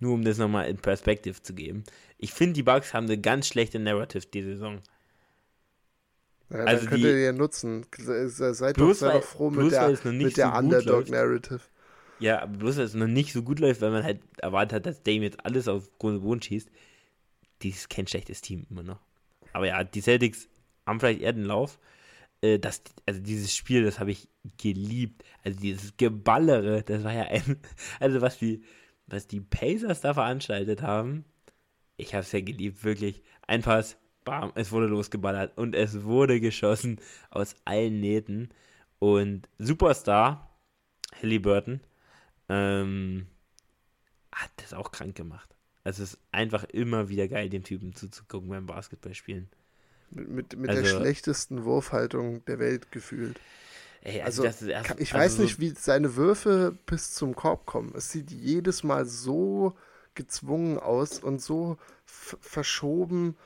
Nur um das nochmal in Perspektive zu geben. Ich finde, die Bucks haben eine ganz schlechte Narrative die Saison. Ja, also könnt die, ihr ja nutzen. Seid doch selber froh mit der, mit der so Underdog-Narrative. Ja, bloß weil es noch nicht so gut läuft, weil man halt erwartet hat, dass Dame jetzt alles auf Grund und Boden schießt. Die ist kein schlechtes Team immer noch. Aber ja, die Celtics haben vielleicht eher den Lauf. Äh, das, also dieses Spiel, das habe ich geliebt. Also dieses Geballere, das war ja ein, also was die, was die Pacers da veranstaltet haben, ich habe es ja geliebt, wirklich. Ein Pass, bam, es wurde losgeballert und es wurde geschossen aus allen Nähten. Und Superstar, Halliburton, ähm, hat das auch krank gemacht. Also es ist einfach immer wieder geil, dem Typen zuzugucken beim Basketballspielen. Mit, mit, mit also, der schlechtesten Wurfhaltung der Welt gefühlt. Ey, also, also erst, ich also weiß nicht, wie seine Würfe bis zum Korb kommen. Es sieht jedes Mal so gezwungen aus und so verschoben.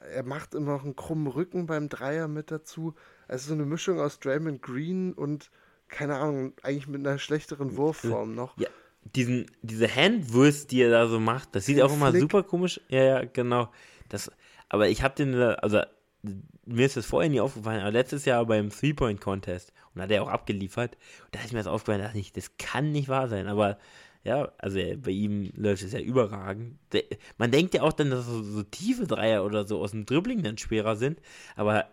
Er macht immer noch einen krummen Rücken beim Dreier mit dazu. Also so eine Mischung aus Draymond Green und, keine Ahnung, eigentlich mit einer schlechteren Wurfform noch. Ja, diesen, diese Handwurst, die er da so macht, das sieht Den auch immer Flick. super komisch. Ja, ja, genau. Das, aber ich habe den, also mir ist das vorher nie aufgefallen, aber letztes Jahr beim Three-Point-Contest und hat er auch abgeliefert. Und da ist mir das aufgefallen, dachte ich, das kann nicht wahr sein. Aber ja, also bei ihm läuft es ja überragend. Man denkt ja auch dann, dass so, so, tiefe Dreier oder so aus dem Dribbling dann schwerer sind, aber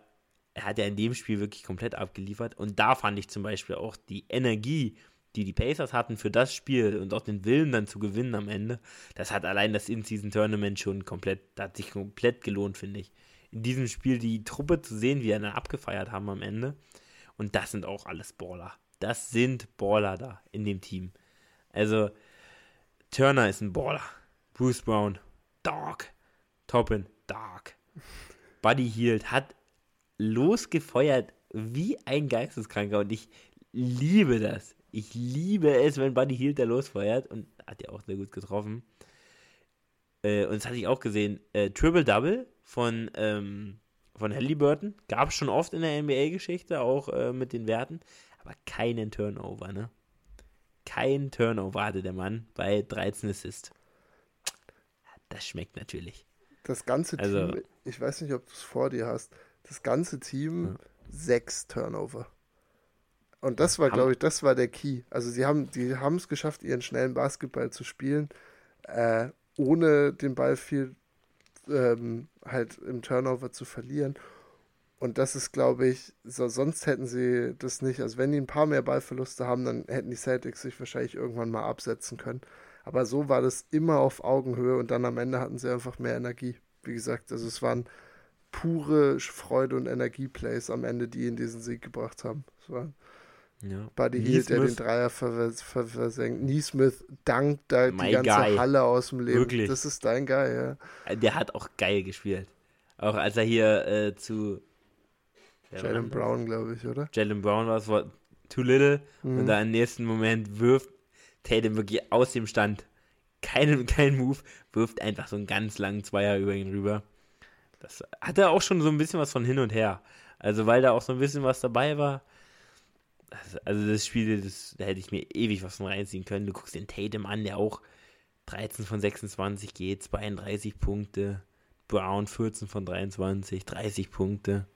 er hat ja in dem Spiel wirklich komplett abgeliefert. Und da fand ich zum Beispiel auch die Energie, die die Pacers hatten für das Spiel und auch den Willen dann zu gewinnen am Ende, das hat allein das In-Season-Tournament schon komplett, das hat sich komplett gelohnt, finde ich in diesem Spiel die Truppe zu sehen, wie er dann abgefeiert haben am Ende. Und das sind auch alles Baller. Das sind Baller da in dem Team. Also, Turner ist ein Baller. Bruce Brown, Dark. Toppin, Dark. Buddy Hield hat losgefeuert wie ein Geisteskranker und ich liebe das. Ich liebe es, wenn Buddy Hield da losfeuert und hat ja auch sehr gut getroffen. Äh, und das hatte ich auch gesehen. Äh, Triple Double von, ähm, von Halliburton. Gab es schon oft in der NBA-Geschichte, auch äh, mit den Werten. Aber keinen Turnover, ne? Kein Turnover hatte der Mann bei 13 Assists. Das schmeckt natürlich. Das ganze also, Team, ich weiß nicht, ob du es vor dir hast, das ganze Team ja. sechs Turnover. Und das war, glaube ich, das war der Key. Also sie haben, die haben es geschafft, ihren schnellen Basketball zu spielen, äh, ohne den Ball viel ähm, halt im Turnover zu verlieren. Und das ist, glaube ich, so, sonst hätten sie das nicht. Also wenn die ein paar mehr Ballverluste haben, dann hätten die Celtics sich wahrscheinlich irgendwann mal absetzen können. Aber so war das immer auf Augenhöhe und dann am Ende hatten sie einfach mehr Energie. Wie gesagt, also es waren pure Freude und Energieplays am Ende, die in diesen Sieg gebracht haben. Es war ja. Buddy Hield, der den Dreier versenkt. Ver ver Neesmith dankt da My die ganze guy. Halle aus dem Leben. Wirklich. Das ist dein Guy, ja. Der hat auch geil gespielt. Auch als er hier äh, zu Jalen Brown, glaube ich, oder? Jalen Brown war es, war too little mhm. und da im nächsten Moment wirft Tatum wirklich aus dem Stand. Kein, kein Move, wirft einfach so einen ganz langen Zweier über ihn rüber. Das hatte auch schon so ein bisschen was von hin und her. Also, weil da auch so ein bisschen was dabei war also das Spiel, das, da hätte ich mir ewig was von reinziehen können. Du guckst den Tatum an, der auch 13 von 26 geht, 32 Punkte. Brown 14 von 23, 30 Punkte.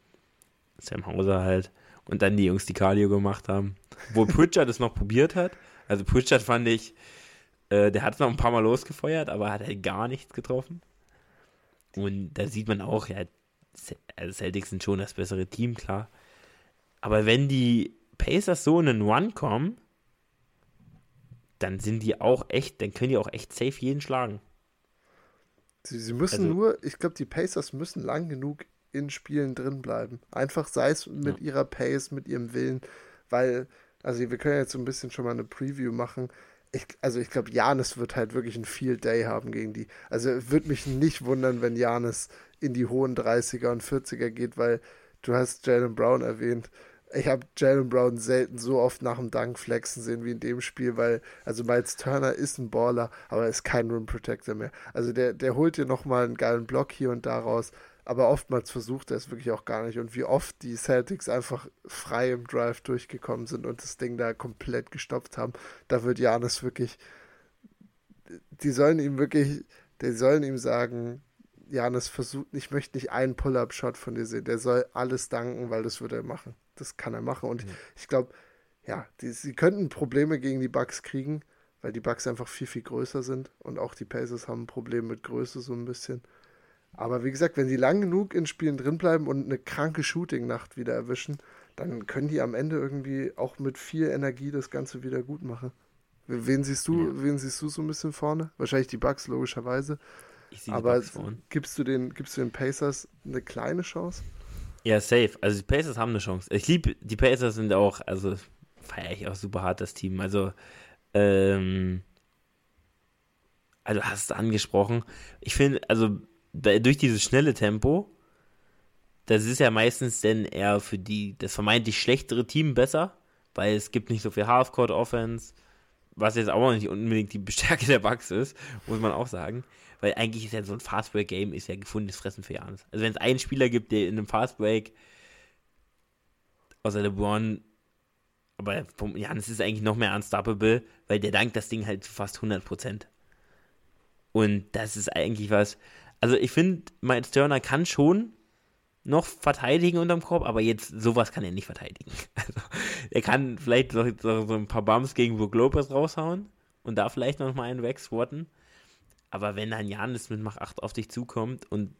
Sam Hauser halt. Und dann die Jungs, die Cardio gemacht haben. Wo Pritchard es noch probiert hat. Also Pritchard fand ich, äh, der hat es noch ein paar Mal losgefeuert, aber hat halt gar nichts getroffen. Und da sieht man auch, ja, also Celtics sind schon das bessere Team, klar. Aber wenn die Pacers so in einen One kommen, dann sind die auch echt, dann können die auch echt safe jeden schlagen. Sie, sie müssen also, nur, ich glaube, die Pacers müssen lang genug in Spielen drin bleiben. Einfach sei es mit ja. ihrer Pace, mit ihrem Willen, weil, also wir können jetzt so ein bisschen schon mal eine Preview machen. Ich, also ich glaube, Janis wird halt wirklich ein Field Day haben gegen die. Also würde mich nicht wundern, wenn Janis in die hohen 30er und 40er geht, weil du hast Jalen Brown erwähnt ich habe Jalen Brown selten so oft nach dem Dank flexen sehen wie in dem Spiel, weil, also Miles Turner ist ein Baller, aber er ist kein Rim Protector mehr. Also der, der holt dir nochmal einen geilen Block hier und da raus, aber oftmals versucht er es wirklich auch gar nicht. Und wie oft die Celtics einfach frei im Drive durchgekommen sind und das Ding da komplett gestoppt haben, da wird Janis wirklich, die sollen ihm wirklich, die sollen ihm sagen, Janis versucht, ich möchte nicht einen Pull-Up-Shot von dir sehen. Der soll alles danken, weil das wird er machen. Das kann er machen. Und mhm. ich glaube, ja, die, sie könnten Probleme gegen die Bugs kriegen, weil die Bugs einfach viel, viel größer sind. Und auch die Pacers haben ein Problem mit Größe so ein bisschen. Aber wie gesagt, wenn sie lang genug in Spielen drinbleiben und eine kranke Shooting-Nacht wieder erwischen, dann können die am Ende irgendwie auch mit viel Energie das Ganze wieder gut machen. Wen siehst du, ja. wen siehst du so ein bisschen vorne? Wahrscheinlich die Bugs, logischerweise. Aber gibst du, den, gibst du den Pacers eine kleine Chance? Ja, safe. Also die Pacers haben eine Chance. Ich liebe, die Pacers sind auch, also feiere ich auch super hart das Team. Also, ähm, also hast du angesprochen. Ich finde, also durch dieses schnelle Tempo, das ist ja meistens dann eher für die, das vermeintlich schlechtere Team besser, weil es gibt nicht so viel Half-Court-Offense, was jetzt auch nicht unbedingt die Stärke der Bugs ist, muss man auch sagen. Weil eigentlich ist ja so ein Fastbreak-Game ist ja gefundenes Fressen für Janis. Also wenn es einen Spieler gibt, der in einem Fastbreak außer LeBron aber Janis ist eigentlich noch mehr unstoppable, weil der dankt das Ding halt zu fast 100%. Und das ist eigentlich was, also ich finde, Miles Turner kann schon noch verteidigen unterm Korb, aber jetzt sowas kann er nicht verteidigen. Also, er kann vielleicht so, so, so ein paar Bums gegen Brook Lopez raushauen und da vielleicht noch mal einen wegsquatten. Aber wenn dann Janis mit Mach 8 auf dich zukommt und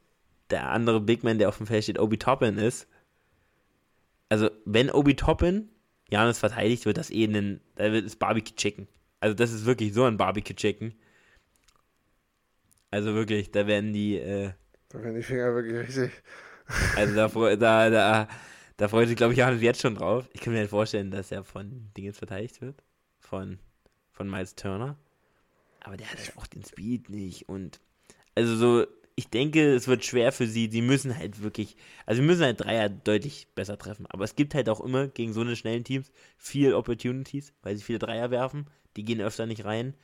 der andere Big Man, der auf dem Feld steht, Obi Toppin ist, also wenn Obi Toppin Janis verteidigt, wird das eh ein, da wird es Barbecue Chicken. Also das ist wirklich so ein Barbecue Chicken. Also wirklich, da werden die, äh, da werden die Finger wirklich richtig. Also da, da, da, da freut sich, glaube ich, Janis jetzt schon drauf. Ich kann mir halt vorstellen, dass er von Dingens verteidigt wird. Von, von Miles Turner. Aber der hat halt auch den Speed nicht. Und also so, ich denke, es wird schwer für sie. Sie müssen halt wirklich, also sie müssen halt Dreier deutlich besser treffen. Aber es gibt halt auch immer gegen so eine schnellen Teams viel Opportunities, weil sie viele Dreier werfen. Die gehen öfter nicht rein.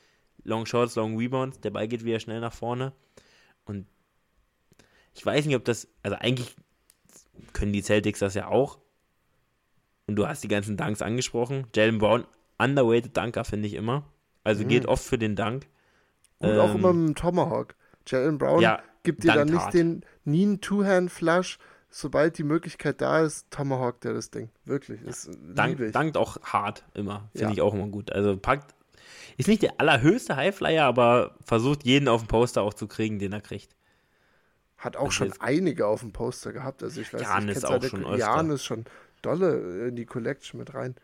Long Shots, Long Rebounds, der Ball geht wieder schnell nach vorne. Und ich weiß nicht, ob das, also eigentlich können die Celtics das ja auch. Und du hast die ganzen Dunks angesprochen. Jalen Brown, underrated Dunker, finde ich immer. Also mhm. geht oft für den Dunk. Und ähm, auch immer mit dem Tomahawk. Jalen Brown ja, gibt dir dann nicht hart. den nie einen Two-Hand-Flush. Sobald die Möglichkeit da ist, Tomahawk der das Ding. Wirklich. Ja. Ist, Dank, dankt auch hart immer. Finde ja. ich auch immer gut. Also packt. Ist nicht der allerhöchste Highflyer, aber versucht jeden auf dem Poster auch zu kriegen, den er kriegt. Hat auch also schon einige auf dem Poster gehabt. Also ich weiß Jan nicht, ist auch schon Jan ist schon dolle in die Collection mit rein.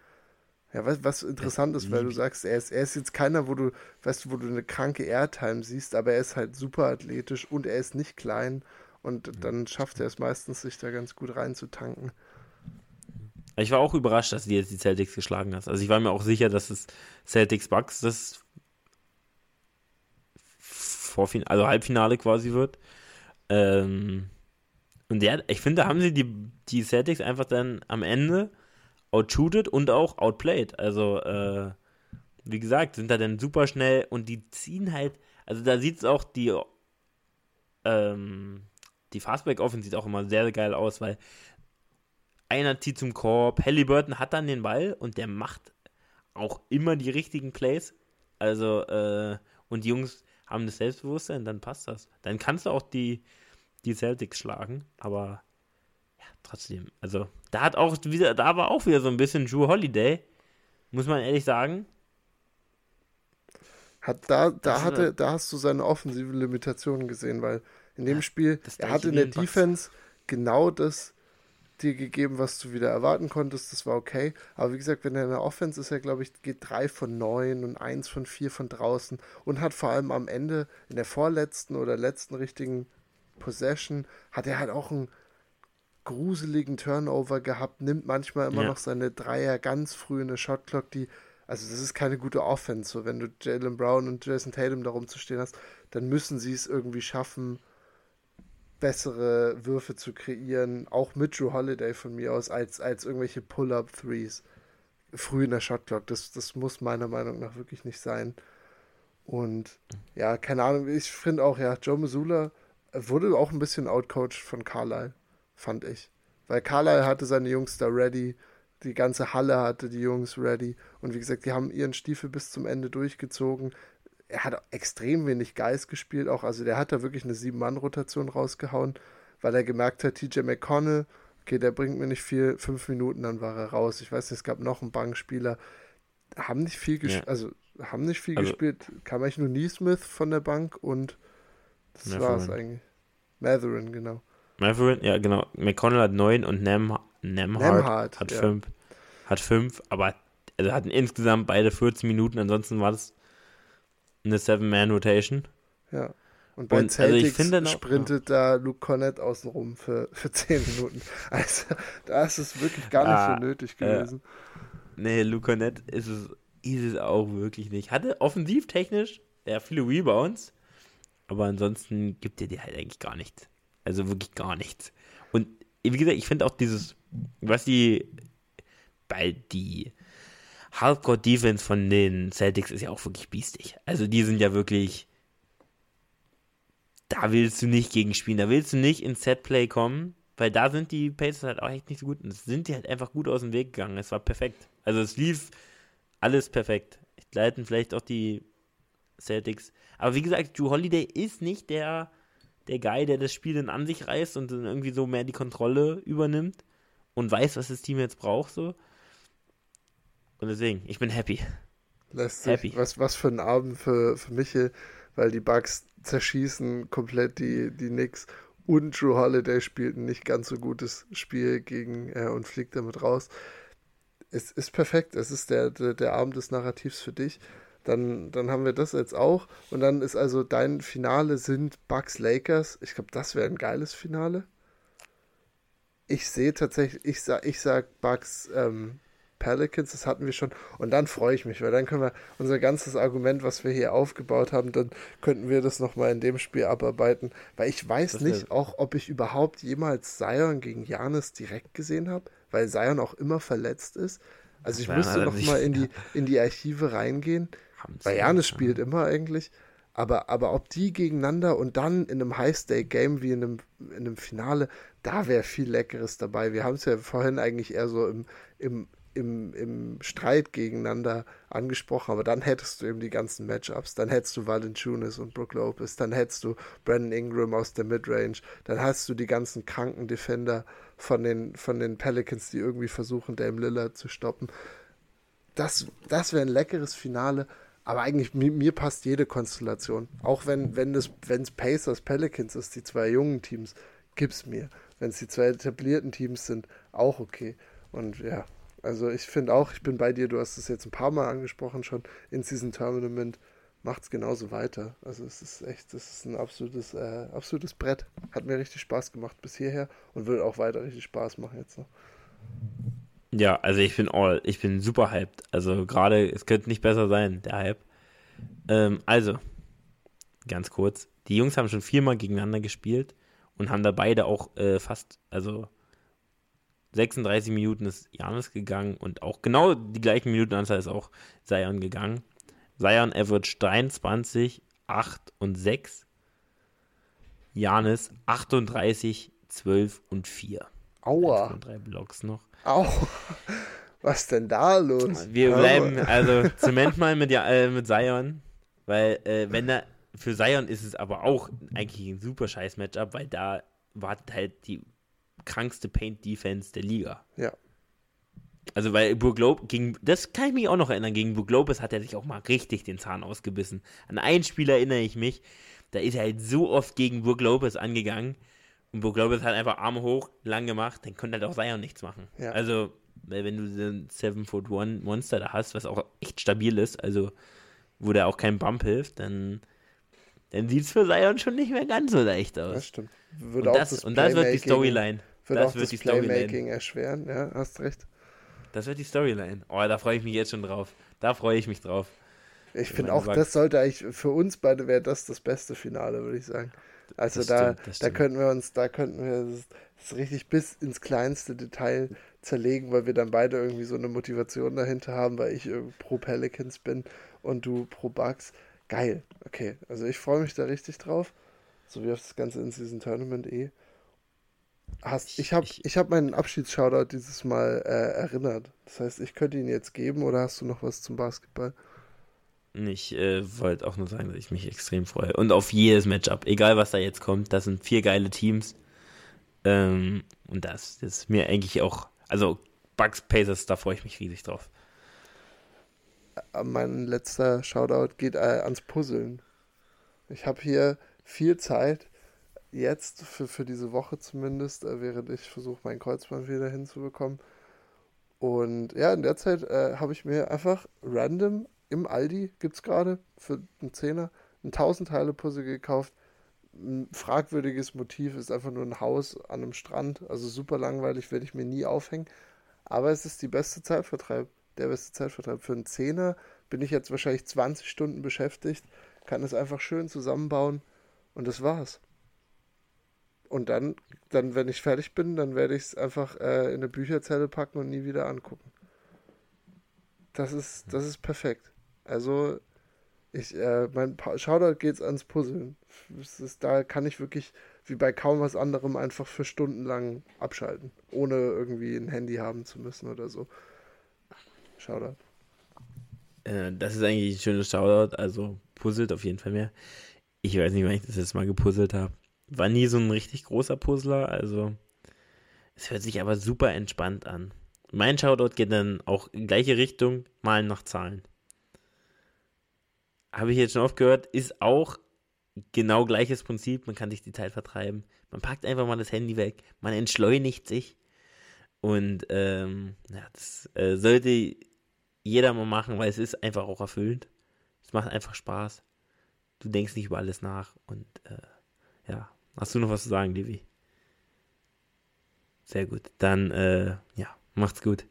Ja, was, was interessant ist, weil du sagst, er ist, er ist jetzt keiner, wo du, weißt du, wo du eine kranke Airtime siehst, aber er ist halt super athletisch und er ist nicht klein und dann schafft er es meistens, sich da ganz gut reinzutanken. Ich war auch überrascht, dass du jetzt die Celtics geschlagen hast. Also ich war mir auch sicher, dass es Celtics Bucks das Vorfin also Halbfinale quasi wird. Ähm, und der, ich finde, da haben sie die, die Celtics einfach dann am Ende outshootet und auch outplayed. Also, äh, wie gesagt, sind da dann super schnell und die ziehen halt, also da sieht es auch die, ähm, die Fastback-Offense sieht auch immer sehr, sehr geil aus, weil einer zieht zum Korb, Halliburton hat dann den Ball und der macht auch immer die richtigen Plays. Also, äh, und die Jungs haben das Selbstbewusstsein, dann passt das. Dann kannst du auch die, die Celtics schlagen, aber ja, trotzdem, also da hat auch wieder, da war auch wieder so ein bisschen Drew Holiday, muss man ehrlich sagen. Hat da, da hatte, da hast du seine offensive Limitationen gesehen, weil in dem ja, Spiel, er hatte in der Defense genau das dir gegeben, was du wieder erwarten konntest, das war okay. Aber wie gesagt, wenn er in der Offense ist, er glaube ich, geht drei von neun und eins von vier von draußen und hat vor allem am Ende in der vorletzten oder letzten richtigen Possession hat er halt auch einen gruseligen Turnover gehabt, nimmt manchmal immer ja. noch seine Dreier ganz früh in der Shotclock, die, also das ist keine gute Offense. So, wenn du Jalen Brown und Jason Tatum darum zu stehen hast, dann müssen sie es irgendwie schaffen, bessere Würfe zu kreieren, auch mit Drew Holiday von mir aus, als, als irgendwelche Pull-Up-Threes früh in der Shotclock. Das, das muss meiner Meinung nach wirklich nicht sein. Und ja, keine Ahnung, ich finde auch, ja, Joe Missoula wurde auch ein bisschen outcoached von Carlisle fand ich. Weil Carlisle hatte seine Jungs da ready, die ganze Halle hatte die Jungs ready und wie gesagt, die haben ihren Stiefel bis zum Ende durchgezogen. Er hat extrem wenig Geist gespielt, auch also der hat da wirklich eine Sieben-Mann-Rotation rausgehauen, weil er gemerkt hat, TJ McConnell, okay, der bringt mir nicht viel, fünf Minuten, dann war er raus. Ich weiß nicht, es gab noch einen Bankspieler, haben nicht viel gespielt, ja. also haben nicht viel also, gespielt, kam eigentlich nur Neesmith von der Bank und das war es eigentlich. Matherin, genau. Matherin, ja genau. McConnell hat 9 und Nem, Nemhard, Nemhard hat 5. Ja. Hat 5, aber also hatten insgesamt beide 14 Minuten, ansonsten war das eine Seven-Man-Rotation. Ja. Und bei und, Celtics also noch, sprintet ja. da Luke Cornett außenrum für, für 10 Minuten. Also da ist es wirklich gar nicht ah, so nötig gewesen. Äh, nee, Luke Cornett ist es, ist es auch wirklich nicht. Hatte offensivtechnisch ja viele Rebounds, aber ansonsten gibt er dir halt eigentlich gar nichts. Also wirklich gar nichts. Und wie gesagt, ich finde auch dieses, was die bei die Hardcore-Defense von den Celtics ist ja auch wirklich biestig. Also die sind ja wirklich, da willst du nicht gegen spielen, da willst du nicht ins Setplay kommen, weil da sind die Pacers halt auch echt nicht so gut. Und sind die halt einfach gut aus dem Weg gegangen. Es war perfekt. Also es lief alles perfekt. Ich leiten vielleicht auch die Celtics. Aber wie gesagt, Drew Holiday ist nicht der der Guy, der das Spiel dann an sich reißt und dann irgendwie so mehr die Kontrolle übernimmt und weiß, was das Team jetzt braucht, so. Und deswegen, ich bin happy. Lässt happy. Was, was für ein Abend für, für Michel, weil die Bugs zerschießen komplett die, die Knicks und Drew Holiday spielt ein nicht ganz so gutes Spiel gegen äh, und fliegt damit raus. Es ist perfekt. Es ist der, der, der Abend des Narrativs für dich. Dann, dann haben wir das jetzt auch. Und dann ist also dein Finale sind Bucks Lakers. Ich glaube, das wäre ein geiles Finale. Ich sehe tatsächlich, ich sag, ich sag Bucks ähm, Pelicans, das hatten wir schon. Und dann freue ich mich, weil dann können wir unser ganzes Argument, was wir hier aufgebaut haben, dann könnten wir das nochmal in dem Spiel abarbeiten. Weil ich weiß das nicht auch, ob ich überhaupt jemals Zion gegen Janis direkt gesehen habe, weil Zion auch immer verletzt ist. Also ich müsste nochmal in die, in die Archive reingehen. Weil Janis spielt immer eigentlich. Aber, aber ob die gegeneinander und dann in einem High-Stake-Game wie in einem, in einem Finale, da wäre viel Leckeres dabei. Wir haben es ja vorhin eigentlich eher so im, im, im, im Streit gegeneinander angesprochen, aber dann hättest du eben die ganzen Matchups. Dann hättest du Valanciunas und Brook Lopez, dann hättest du Brandon Ingram aus der Midrange, dann hast du die ganzen kranken Defender von den, von den Pelicans, die irgendwie versuchen, Dame Lillard zu stoppen. Das, das wäre ein leckeres Finale. Aber eigentlich, mir, mir, passt jede Konstellation. Auch wenn, wenn es wenn Pacers Pelicans ist, die zwei jungen Teams, gib's mir. Wenn es die zwei etablierten Teams sind, auch okay. Und ja, also ich finde auch, ich bin bei dir, du hast es jetzt ein paar Mal angesprochen schon, in Season Tournament macht es genauso weiter. Also es ist echt, das ist ein absolutes, äh, absolutes Brett. Hat mir richtig Spaß gemacht bis hierher und wird auch weiter richtig Spaß machen jetzt noch. Ja, also ich bin all, ich bin super hyped. Also gerade, es könnte nicht besser sein, der Hype. Ähm, also, ganz kurz, die Jungs haben schon viermal gegeneinander gespielt und haben da beide auch äh, fast, also 36 Minuten ist Janis gegangen und auch genau die gleichen Minutenanzahl ist auch Sion gegangen. Sion average 23, 8 und 6. Janis 38, 12 und 4. Aua. Und drei Blocks noch. Au. Was denn da los? Wir bleiben, also zement mal mit, äh, mit Zion, weil äh, wenn da, für Zion ist es aber auch eigentlich ein super scheiß Matchup, weil da wartet halt die krankste Paint-Defense der Liga. Ja. Also weil Brook Lopez, gegen, das kann ich mich auch noch erinnern, gegen Brook Lopez hat er sich auch mal richtig den Zahn ausgebissen. An ein Spiel erinnere ich mich, da ist er halt so oft gegen Brook Lopez angegangen und Brook Lopez hat einfach Arme hoch, lang gemacht, dann konnte halt auch Zion nichts machen. Ja. Also, wenn du so ein 7-Foot-1 Monster da hast, was auch echt stabil ist, also wo der auch kein Bump hilft, dann, dann sieht es für Zion schon nicht mehr ganz so leicht aus. Das stimmt. Würde und, das, das und das wird die Storyline. Wird das auch wird das die Playmaking Storyline. erschweren, ja, hast recht. Das wird die Storyline. Oh, da freue ich mich jetzt schon drauf. Da freue ich mich drauf. Ich finde auch, das sollte eigentlich, für uns beide wäre das das beste Finale, würde ich sagen. Also das da, stimmt, da könnten wir uns, da könnten wir das, das, richtig bis ins kleinste Detail zerlegen, weil wir dann beide irgendwie so eine Motivation dahinter haben, weil ich pro Pelicans bin und du pro Bugs. Geil. Okay, also ich freue mich da richtig drauf. So wie auf das ganze in Season Tournament eh. Hast, ich habe ich, ich hab meinen Abschiedsshoutout dieses Mal äh, erinnert. Das heißt, ich könnte ihn jetzt geben oder hast du noch was zum Basketball? Ich äh, wollte auch nur sagen, dass ich mich extrem freue. Und auf jedes Matchup, egal was da jetzt kommt, das sind vier geile Teams. Ähm, und das, das ist mir eigentlich auch, also Bugs Pacers, da freue ich mich riesig drauf. Mein letzter Shoutout geht äh, ans Puzzeln. Ich habe hier viel Zeit, jetzt für, für diese Woche zumindest, äh, während ich versuche, meinen Kreuzband wieder hinzubekommen. Und ja, in der Zeit äh, habe ich mir einfach random im Aldi gibt es gerade für einen Zehner ein 1000 Teile Puzzle gekauft. Ein fragwürdiges Motiv ist einfach nur ein Haus an einem Strand. Also super langweilig, werde ich mir nie aufhängen. Aber es ist die beste Zeitvertreib. Der beste Zeitvertreib. Für einen Zehner bin ich jetzt wahrscheinlich 20 Stunden beschäftigt, kann es einfach schön zusammenbauen und das war's. Und dann, dann wenn ich fertig bin, dann werde ich es einfach äh, in eine Bücherzelle packen und nie wieder angucken. Das ist, das ist perfekt. Also, ich, äh, mein Shoutout geht's ans Puzzeln. Ist, da kann ich wirklich, wie bei kaum was anderem, einfach für Stunden lang abschalten. Ohne irgendwie ein Handy haben zu müssen oder so. Shoutout. Äh, das ist eigentlich ein schönes Shoutout. Also, puzzelt auf jeden Fall mehr. Ich weiß nicht, wann ich das jetzt mal gepuzzelt habe. War nie so ein richtig großer Puzzler, also. Es hört sich aber super entspannt an. Mein Shoutout geht dann auch in gleiche Richtung, malen nach Zahlen habe ich jetzt schon oft gehört, ist auch genau gleiches Prinzip. Man kann sich die Zeit vertreiben. Man packt einfach mal das Handy weg. Man entschleunigt sich. Und ähm, ja, das äh, sollte jeder mal machen, weil es ist einfach auch erfüllend. Es macht einfach Spaß. Du denkst nicht über alles nach. Und äh, ja, hast du noch was zu sagen, Levi? Sehr gut. Dann, äh, ja, macht's gut.